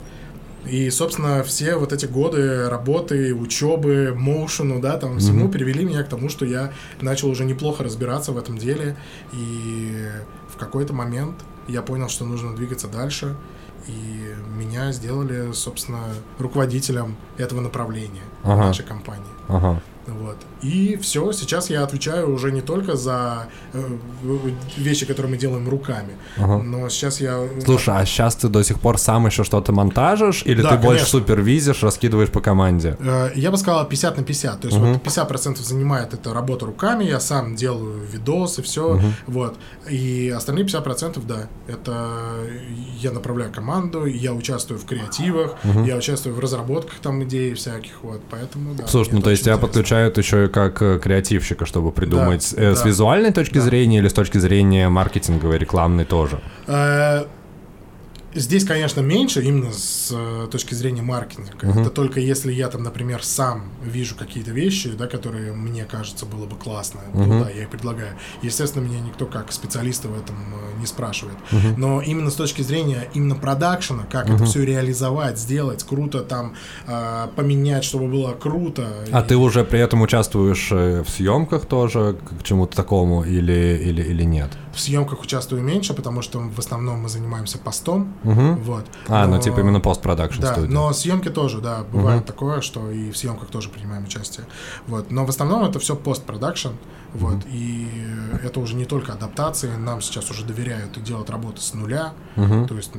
И, собственно, все вот эти годы работы, учебы, моушену, да, там всему привели меня к тому, что я начал уже неплохо разбираться в этом деле. И в какой-то момент я понял, что нужно двигаться дальше. И меня сделали, собственно, руководителем этого направления Ага. нашей компании. Ага. Вот. И все, сейчас я отвечаю уже не только за э, вещи, которые мы делаем руками, Ага. но сейчас я... Слушай, а сейчас ты до сих пор сам еще что-то монтажишь, или Да, ты больше конечно. супервизишь, раскидываешь по команде? Э, Я бы сказал 50 на 50. То есть вот 50% занимает это работа руками, я сам делаю видосы, все. Вот. И остальные 50%, да, это я направляю команду, я участвую в креативах, я участвую в разработках там идей всяких. Вот. Поэтому, да. Слушай, ну то есть тебя интересно. подключают еще и как э, креативщика, чтобы придумать Да, э, с да. визуальной точки Да. зрения или с точки зрения маркетинговой, рекламной тоже? Э, Здесь, конечно, меньше именно с э, точки зрения маркетинга. Это только если я там, например, сам вижу какие-то вещи, да, которые мне кажется было бы классно, то да, я их предлагаю. Естественно, меня никто как специалиста в этом э, не спрашивает. Но именно с точки зрения именно продакшена, как это все реализовать, сделать, круто там э, поменять, чтобы было круто. А И- ты уже при этом участвуешь э, в съемках тоже к чему-то такому или, или, или нет? В съемках участвую меньше, потому что в основном мы занимаемся постом. Мгм. Вот. А, ну Но- типа именно постпродакшн Да, студия. но съемки тоже, да, бывает такое, что и в съемках тоже принимаем участие. Вот. Но в основном это все постпродакшн. Вот. И это уже не только адаптации, нам сейчас уже доверяют и делают работу с нуля. Мгм. То есть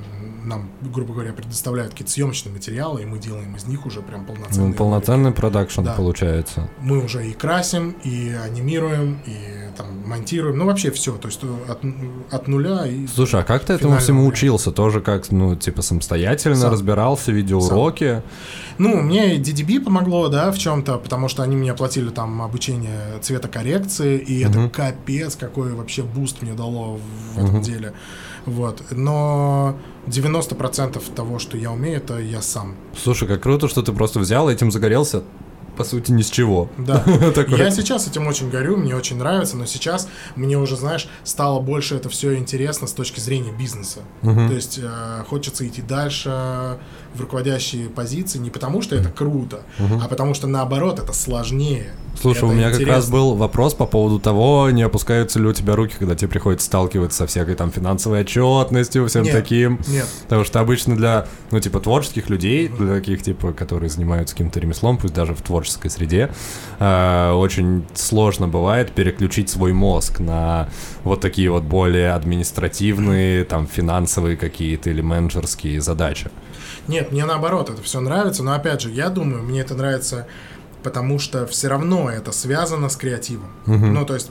нам, грубо говоря, предоставляют какие-то съемочные материалы, и мы делаем из них уже прям полноценные. Ну, полноценный продакшн Да. получается. ролики. Мы уже и красим, и анимируем, и там монтируем, ну вообще все. То есть э, от, от нуля и. Слушай, а как ты этому всему варианта. учился? Тоже как, ну, типа самостоятельно Сам. разбирался, видеоуроки? Ну, мне DDB помогло, да, в чем-то, потому что они мне оплатили там обучение цветокоррекции, и это капец, какой вообще boost мне дало в этом деле. Вот. Но 90% того, что я умею, это я сам. Слушай, как круто, что ты просто взял и этим загорелся, по сути, ни с чего. Да. Я сейчас этим очень горю, мне очень нравится, но сейчас мне уже, знаешь, стало больше это все интересно с точки зрения бизнеса. То есть э, хочется идти дальше в руководящие позиции не потому, что это круто, а потому что наоборот это сложнее. Слушай, Это у меня как интересно. раз был вопрос по поводу того, не опускаются ли у тебя руки, когда тебе приходится сталкиваться со всякой там финансовой отчетностью, всем Нет, таким. Нет. Потому что обычно для, ну, типа, творческих людей, для таких, типа, которые занимаются каким-то ремеслом, пусть даже в творческой среде, э, очень сложно бывает переключить свой мозг на вот такие вот более административные, там, финансовые какие-то или менеджерские задачи. Нет, мне наоборот это все нравится, но опять же, я думаю, мне это нравится, потому что все равно это связано с креативом. Ну, то есть,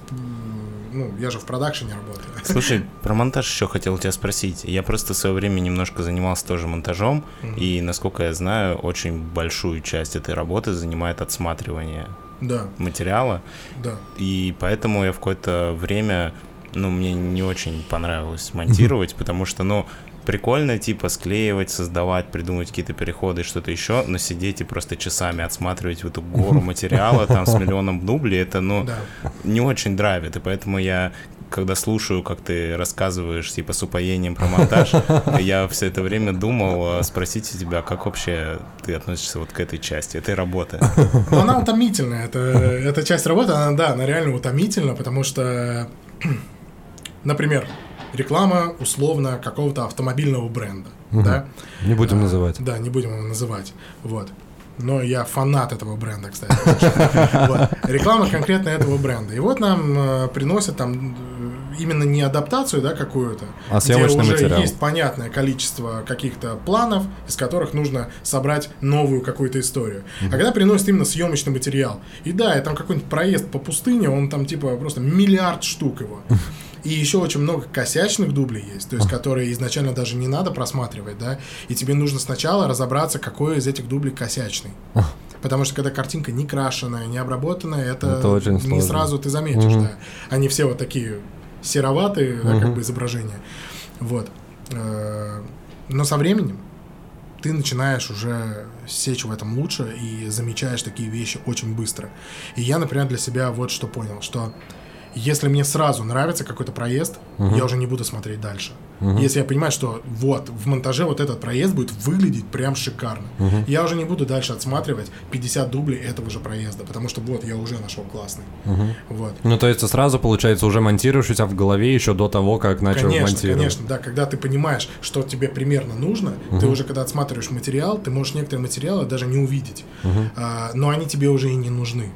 ну, я же в продакшене работаю. Слушай, про монтаж еще хотел тебя спросить. Я просто в свое время немножко занимался тоже монтажом, и, насколько я знаю, очень большую часть этой работы занимает отсматривание Да, материала, да. и поэтому я в какое-то время, ну, мне не очень понравилось монтировать, потому что, ну, прикольно, типа, склеивать, создавать, придумывать какие-то переходы и что-то еще, но сидеть и просто часами отсматривать в эту гору материала там с миллионом дублей, это, ну, Да. не очень драйвит, и поэтому я когда слушаю, как ты рассказываешь, типа, с упоением про монтаж, я все это время думал э, спросить у тебя, как вообще ты относишься вот к этой части, этой работы. Но она утомительная. Это, эта часть работы, она, да, она реально утомительна, потому что, например, реклама условно какого-то автомобильного бренда, да? Не будем А, называть. Да, не будем его называть. Вот. Но я фанат этого бренда, кстати. Реклама конкретно этого бренда. И вот нам э, приносят там э, именно не адаптацию, да, какую-то, А где уже материал. есть понятное количество каких-то планов, из которых нужно собрать новую какую-то историю. А когда приносят именно съемочный материал, и да, и там какой-нибудь проезд по пустыне, он там типа просто миллиард штук его. И еще очень много косячных дублей есть, то есть которые изначально даже не надо просматривать, да, и тебе нужно сначала разобраться, какой из этих дублей косячный. Потому что когда картинка не крашеная, не обработанная, это, Это очень не сложно. сразу ты заметишь, да. Они все вот такие сероватые, да, как бы изображения. Вот. Э, Но со временем ты начинаешь уже сечь в этом лучше и замечаешь такие вещи очень быстро. И я, например, для себя вот что понял, что если мне сразу нравится какой-то проезд, я уже не буду смотреть дальше. Если я понимаю, что вот в монтаже вот этот проезд будет выглядеть прям шикарно, я уже не буду дальше отсматривать 50 дублей этого же проезда, потому что вот я уже нашел классный. Вот. Ну, то есть сразу, получается, уже монтируешь у тебя в голове еще до того, как начал Конечно, монтировать. конечно, да. Когда ты понимаешь, что тебе примерно нужно, ты уже когда отсматриваешь материал, ты можешь некоторые материалы даже не увидеть. А, но они тебе уже и не нужны.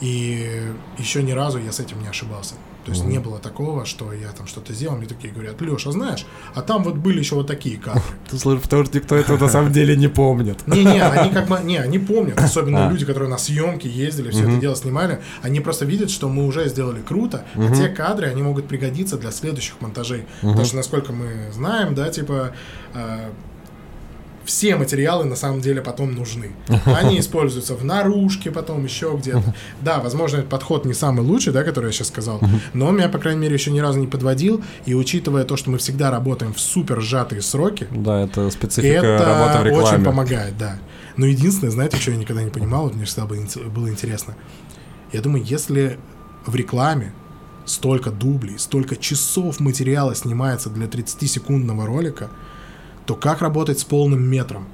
И еще ни разу я с этим не ошибался. То есть не было такого, что я там что-то сделал, мне такие говорят, Леша, знаешь, а там вот были еще вот такие кадры. Ты слышишь, потому что никто этого на самом деле не помнит. Не-не, они как бы, не, они помнят, особенно А. люди, которые на съемки ездили, все это дело снимали, они просто видят, что мы уже сделали круто, а те кадры, они могут пригодиться для следующих монтажей. Потому что, насколько мы знаем, да, типа, э, все материалы на самом деле потом нужны. Они используются в наружке, потом еще где-то. Да, возможно, этот подход не самый лучший, да, который я сейчас сказал, но он меня, по крайней мере, еще ни разу не подводил, и учитывая то, что мы всегда работаем в супер сжатые сроки, Да, это специфика работы в это рекламе. очень помогает, да. Но единственное, знаете, что я никогда не понимал, вот мне всегда было интересно. Я думаю, если в рекламе столько дублей, столько часов материала снимается для 30-секундного ролика, то как работать с полным метром?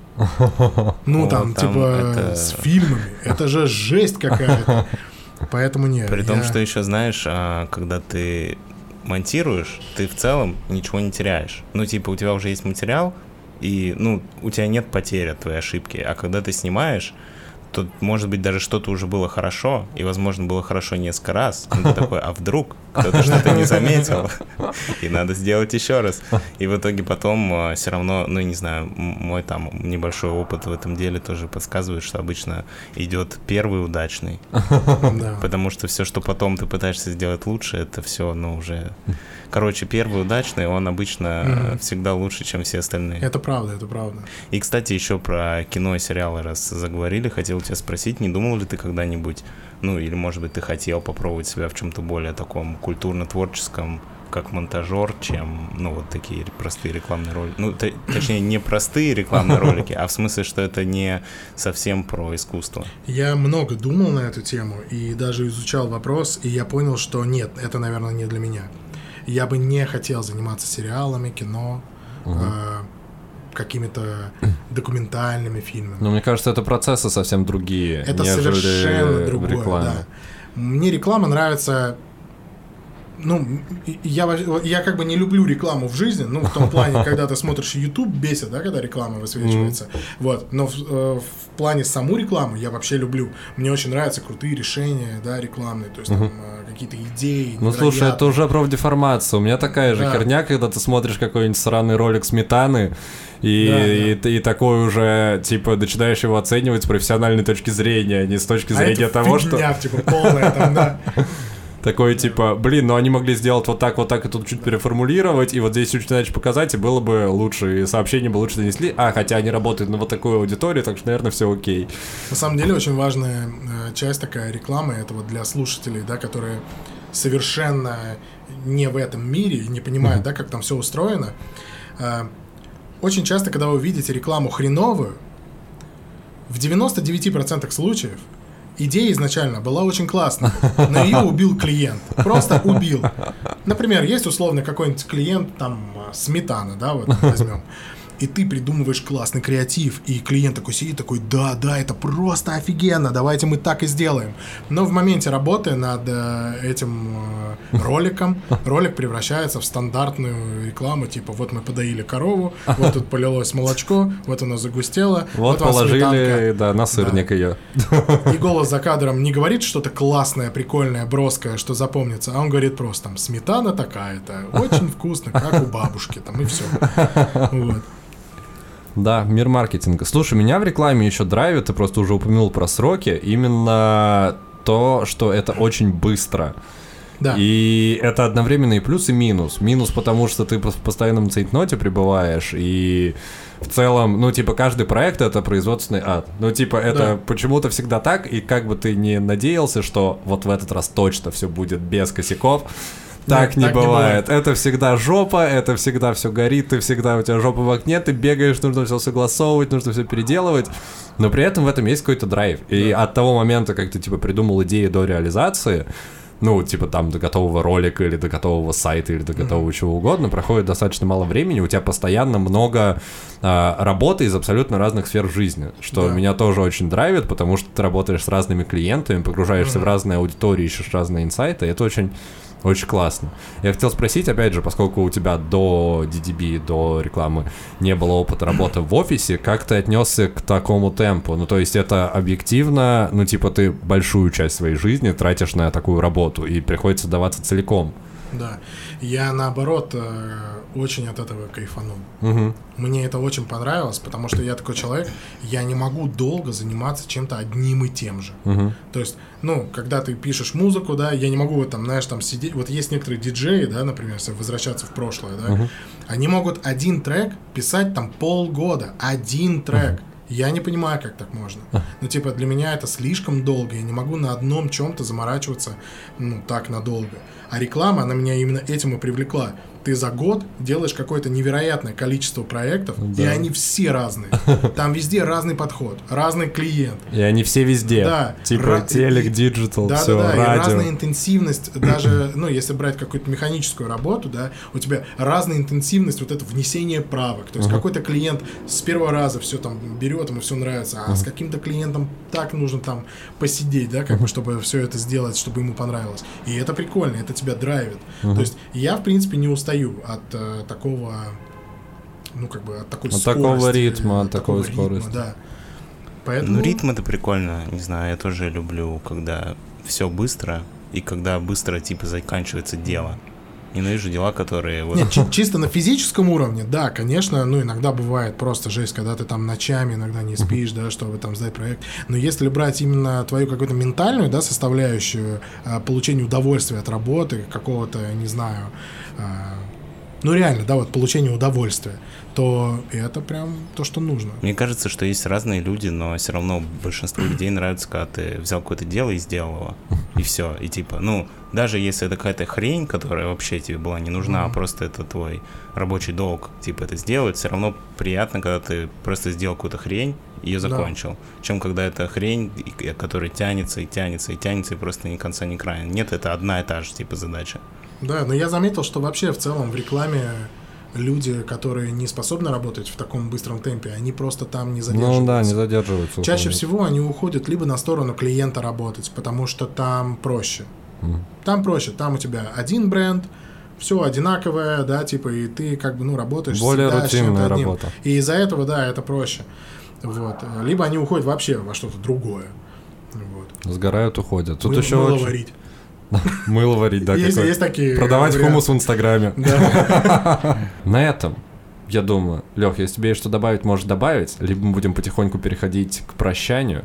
Ну, там, типа, с фильмами. Это же жесть какая-то. Поэтому нет. При том, что еще знаешь, а, когда ты монтируешь, ты в целом ничего не теряешь. Ну, типа, у тебя уже есть материал, и, ну, у тебя нет потери от твоей ошибки. А когда ты снимаешь, то, может быть, даже что-то уже было хорошо, и, возможно, было хорошо несколько раз. Но ты такой, а вдруг кто-то что-то не заметил, и надо сделать еще раз. И в итоге потом все равно, ну, не знаю, мой там небольшой опыт в этом деле тоже подсказывает, что обычно идет первый удачный, Да. Потому что все, что потом ты пытаешься сделать лучше, это все, ну, уже... Короче, первый удачный, он обычно всегда лучше, чем все остальные. Это правда, это правда. И, кстати, еще про кино и сериалы, раз заговорили, хотел тебя спросить, не думал ли ты когда-нибудь, ну, или, может быть, ты хотел попробовать себя в чем-то более таком культурно-творческом, как монтажер, чем, ну, вот такие простые рекламные ролики. Ну, т- точнее, не простые рекламные ролики, а в смысле, что это не совсем про искусство. Я много думал на эту тему и даже изучал вопрос, и я понял, что нет, это, наверное, не для меня. Я бы не хотел заниматься сериалами, кино. Э, какими-то документальными фильмами. Но мне кажется, это процессы совсем другие, Это совершенно другое, рекламе. да. Мне реклама нравится. Ну, я, я как бы не люблю рекламу в жизни, ну, в том плане, когда ты смотришь YouTube, бесит, да, когда реклама высвечивается. Вот. Но в, э, в плане саму рекламу я вообще люблю. Мне очень нравятся крутые решения, да, рекламные, то есть там э, какие-то идеи. Ну слушай, это уже профдеформация. У меня такая же Да. херня, когда ты смотришь какой-нибудь сраный ролик сметаны, и, Да, да. и, и такой уже, типа, начинаешь его оценивать с профессиональной точки зрения, а не с точки А зрения это того, что типа, полная там, да. такой, типа, блин, ну они могли сделать вот так, вот так, и тут чуть переформулировать, и вот здесь чуть иначе показать, и было бы лучше, и сообщение бы лучше донесли. А, хотя они работают на вот такой аудитории, так что, наверное, все окей. На самом деле очень важная э, часть такая рекламы, это вот для слушателей, да, которые совершенно не в этом мире и не понимают, да, как там все устроено. Э, Очень часто, когда вы видите рекламу хреновую, в 99% случаев идея изначально была очень классная, но ее убил клиент. Просто убил. Например, есть условно какой-нибудь клиент, там, а, сметана, да, вот возьмем. И ты придумываешь классный креатив, и клиент такой сидит, такой, да, да, это просто офигенно, давайте мы так и сделаем. Но в моменте работы над э, этим э, роликом, ролик превращается в стандартную рекламу, типа, вот мы подоили корову, вот тут полилось молочко, вот оно загустело, Вот, вам положили, сметанка. да, на сырник ее. И голос за кадром не говорит что-то классное, прикольное, броское, что запомнится, а он говорит просто там сметана такая-то, очень вкусно, как у бабушки, там и все. Вот. Да, мир маркетинга. Слушай, меня в рекламе еще драйвит, ты просто уже упомянул про сроки, именно то, что это очень быстро. Да. И это одновременно и плюс, и минус. Минус, потому что ты в постоянном цейтноте пребываешь, и в целом, ну, типа, каждый проект — это производственный ад. Ну, типа, это Да. почему-то всегда так, и как бы ты не надеялся, что вот в этот раз точно все будет без косяков, так Нет, не так не бывает. Это всегда жопа, это всегда все горит, ты всегда у тебя жопа в окне, ты бегаешь, нужно все согласовывать, нужно все переделывать. Но при этом в этом есть какой-то драйв. И от того момента, как ты типа придумал идею до реализации, ну, типа там до готового ролика или до готового сайта или до готового чего угодно, проходит достаточно мало времени, у тебя постоянно много а, работы из абсолютно разных сфер жизни, что Да. меня тоже очень драйвит, потому что ты работаешь с разными клиентами, погружаешься в разные аудитории, ищешь разные инсайты, это очень очень классно. Я хотел спросить, опять же, поскольку у тебя до DDB, до рекламы не было опыта работы в офисе, как ты отнесся к такому темпу? Ну, то есть это объективно, ну, типа ты большую часть своей жизни тратишь на такую работу, и приходится даваться целиком. Да. Я наоборот э, очень от этого кайфанул. Мгм. Мне это очень понравилось, потому что я такой человек, я не могу долго заниматься чем-то одним и тем же. Мгм. То есть, ну, когда ты пишешь музыку, да, я не могу вот там, знаешь, там сидеть. Вот есть некоторые диджеи, да, например, если возвращаться в прошлое, да, они могут один трек писать там полгода. Один трек. Я не понимаю, как так можно. Ну, типа, для меня это слишком долго. Я не могу на одном чем-то заморачиваться, ну, так надолго. А реклама, она меня именно этим и привлекла. Ты за год делаешь какое-то невероятное количество проектов, и они все разные. Там везде разный подход, разный клиент. И они все везде. Да. Типа Ра- телек, и- digital, Да, все, да, да, и радио. разная интенсивность, даже, ну, если брать какую-то механическую работу, да, у тебя разная интенсивность, вот это внесение правок. То есть какой-то клиент с первого раза все там берет, ему все нравится, а с каким-то клиентом так нужно там посидеть, да, как бы, чтобы все это сделать, чтобы ему понравилось. И это прикольно, это тебя драйвит. То есть я, в принципе, не устаю от э, такого, ну, как бы, от такой От скорости. такого ритма, от такого такой ритма, скорости. Да. Поэтому... Ну, ритм это прикольно, не знаю, я тоже люблю, когда все быстро, и когда быстро, типа, заканчивается дело. Ненавижу дела, которые вот... Нет, чи- чисто на физическом уровне, да, конечно, ну, иногда бывает просто жесть, когда ты там ночами иногда не спишь, да, чтобы там сдать проект. Но если брать именно твою какую-то ментальную, да, составляющую, а, получение удовольствия от работы, какого-то, не знаю, а, ну, реально, да, вот получение удовольствия, то это прям то, что нужно. Мне кажется, что есть разные люди, но все равно большинству людей нравится, когда ты взял какое-то дело и сделал его. И все. И типа, ну, даже если это какая-то хрень, которая вообще тебе была не нужна, а просто это твой рабочий долг, типа, это сделать, все равно приятно, когда ты просто сделал какую-то хрень и ее Да. закончил. Чем когда это хрень, которая тянется и тянется и тянется, и просто ни конца, ни края. Нет, это одна и та же, типа, задача. Да, но я заметил, что вообще в целом в рекламе люди, которые не способны работать в таком быстром темпе, они просто там не задерживаются. Ну да, не задерживаются. Чаще уходят. всего они уходят либо на сторону клиента работать, потому что там проще. Там проще, там у тебя один бренд, все одинаковое, да, типа, и ты как бы, ну, работаешь Более всегда с чем-то одним. работа. И из-за этого, да, это проще. Вот. Либо они уходят вообще во что-то другое. Вот. Сгорают, уходят. Тут Мыло- еще очень- варить. Мыло варить, да, есть, есть такие Продавать варианты. хумус в Инстаграме. Да. На этом, я думаю, Лех, если тебе есть что добавить, можешь добавить, либо мы будем потихоньку переходить к прощанию.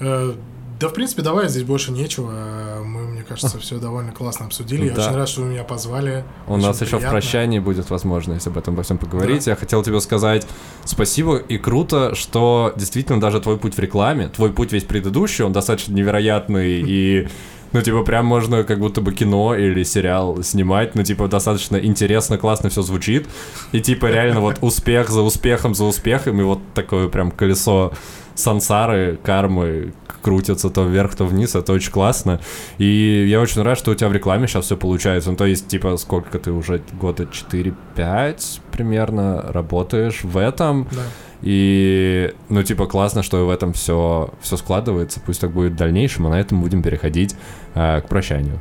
Э, Да, в принципе, давай, здесь больше нечего. Э, Мы, мне кажется, все довольно классно обсудили. Я Да. очень рад, что вы меня позвали. У Очень нас еще в прощании будет возможность об этом во всем поговорить. Я хотел тебе сказать спасибо и круто, что действительно даже твой путь в рекламе, твой путь весь предыдущий, он достаточно невероятный и ну, типа, прям можно как будто бы кино или сериал снимать, ну, типа, достаточно интересно, классно все звучит. И, типа, реально вот успех за успехом за успехом, и вот такое прям колесо сансары, кармы крутятся то вверх, то вниз, это очень классно. И я очень рад, что у тебя в рекламе сейчас все получается. Ну, то есть, типа, сколько ты уже года 4-5 примерно работаешь в этом. Да. И, ну, типа, классно, что в этом все, все складывается. Пусть так будет в дальнейшем, а на этом будем переходить э, к прощанию.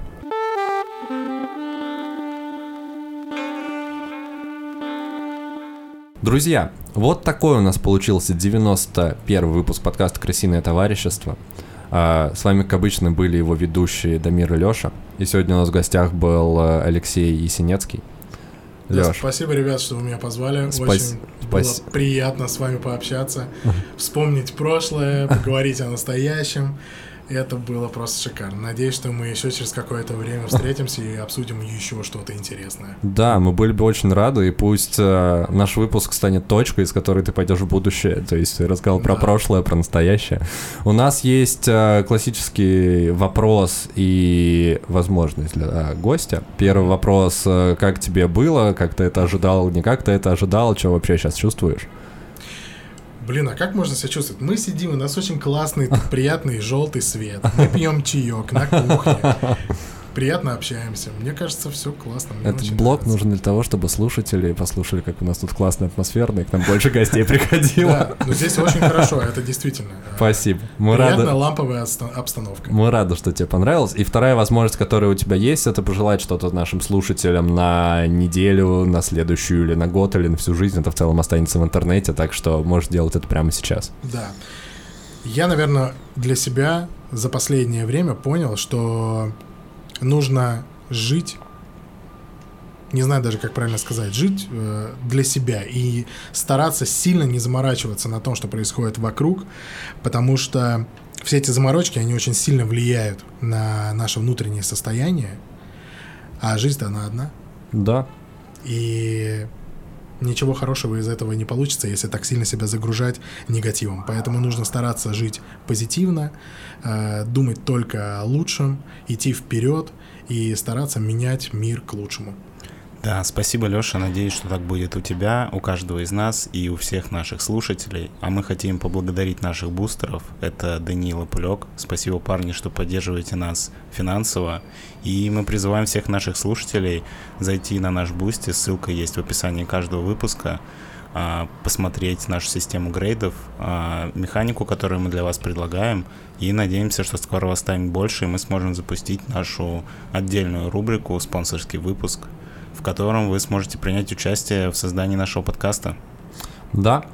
Друзья, вот такой у нас получился 91 выпуск подкаста «Крысиное товарищество». А, С вами, как обычно, были его ведущие Дамир и Леша. И сегодня у нас в гостях был э, Алексей Есенецкий. Да, Леш, спасибо, ребят, что вы меня позвали. Спас- Очень спас- было приятно с вами пообщаться, вспомнить прошлое, поговорить о настоящем. Это было просто шикарно. Надеюсь, что мы еще через какое-то время встретимся и обсудим еще что-то интересное. Да, мы были бы очень рады, и пусть э, наш выпуск станет точкой, с которой ты пойдешь в будущее. То есть ты рассказал про Да. прошлое, про настоящее. У нас есть э, классический вопрос и возможность для э, гостя. Первый вопрос: э, как тебе было, как ты это ожидал, не как ты это ожидал, что вообще сейчас чувствуешь? Блин, а как можно себя чувствовать? Мы сидим, у нас очень классный, приятный желтый свет. Мы пьем чаек на кухне. Приятно общаемся. Мне кажется, все классно. Мне Этот блок нравится. нужен для того, чтобы слушатели послушали, как у нас тут классно атмосферно, и к нам больше гостей приходило. Да, но здесь очень хорошо, это действительно. э, Спасибо. Мы рады. ламповая обста- обстановка. Мы рады, что тебе понравилось. И вторая возможность, которая у тебя есть, это пожелать что-то нашим слушателям на неделю, на следующую или на год, или на всю жизнь. Это в целом останется в интернете, так что можешь делать это прямо сейчас. Да. Я, наверное, для себя за последнее время понял, что нужно жить, не знаю даже, как правильно сказать, жить э, для себя и стараться сильно не заморачиваться на том, что происходит вокруг, потому что все эти заморочки, они очень сильно влияют на наше внутреннее состояние, а жизнь-то она одна. Да. И ничего хорошего из этого не получится, если так сильно себя загружать негативом. Поэтому нужно стараться жить позитивно, э, думать только о лучшем, идти вперед и стараться менять мир к лучшему. Да, спасибо, Леша. Надеюсь, что так будет у тебя, у каждого из нас и у всех наших слушателей. А мы хотим поблагодарить наших бустеров. Это Даниил и Пулек. Спасибо, парни, что поддерживаете нас финансово. И мы призываем всех наших слушателей зайти на наш Boosty. Ссылка есть в описании каждого выпуска. а, Посмотреть нашу систему грейдов, а, механику, которую мы для вас предлагаем. И надеемся, что скоро вас станет больше, и мы сможем запустить нашу отдельную рубрику «Спонсорский выпуск», в котором вы сможете принять участие в создании нашего подкаста. Да.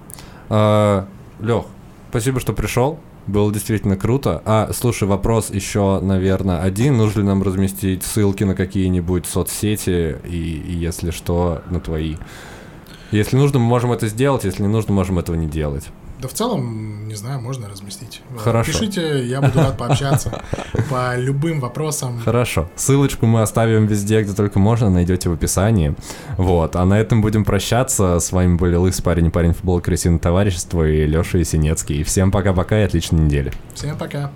Лех, спасибо, что пришел. Было действительно круто. А, слушай, вопрос еще, наверное, один. Нужно ли нам разместить ссылки на какие-нибудь соцсети и, и если что, на твои? Если нужно, мы можем это сделать, если не нужно, можем этого не делать. Да в целом, не знаю, можно разместить. Хорошо. Пишите, я буду рад пообщаться по любым вопросам. Хорошо. Ссылочку мы оставим везде, где только можно, найдете в описании. Вот. А на этом будем прощаться. С вами были Лысый парень и парень футбол Крысиное товарищество и Леша Есенецкий. Всем пока-пока и отличной недели. Всем пока.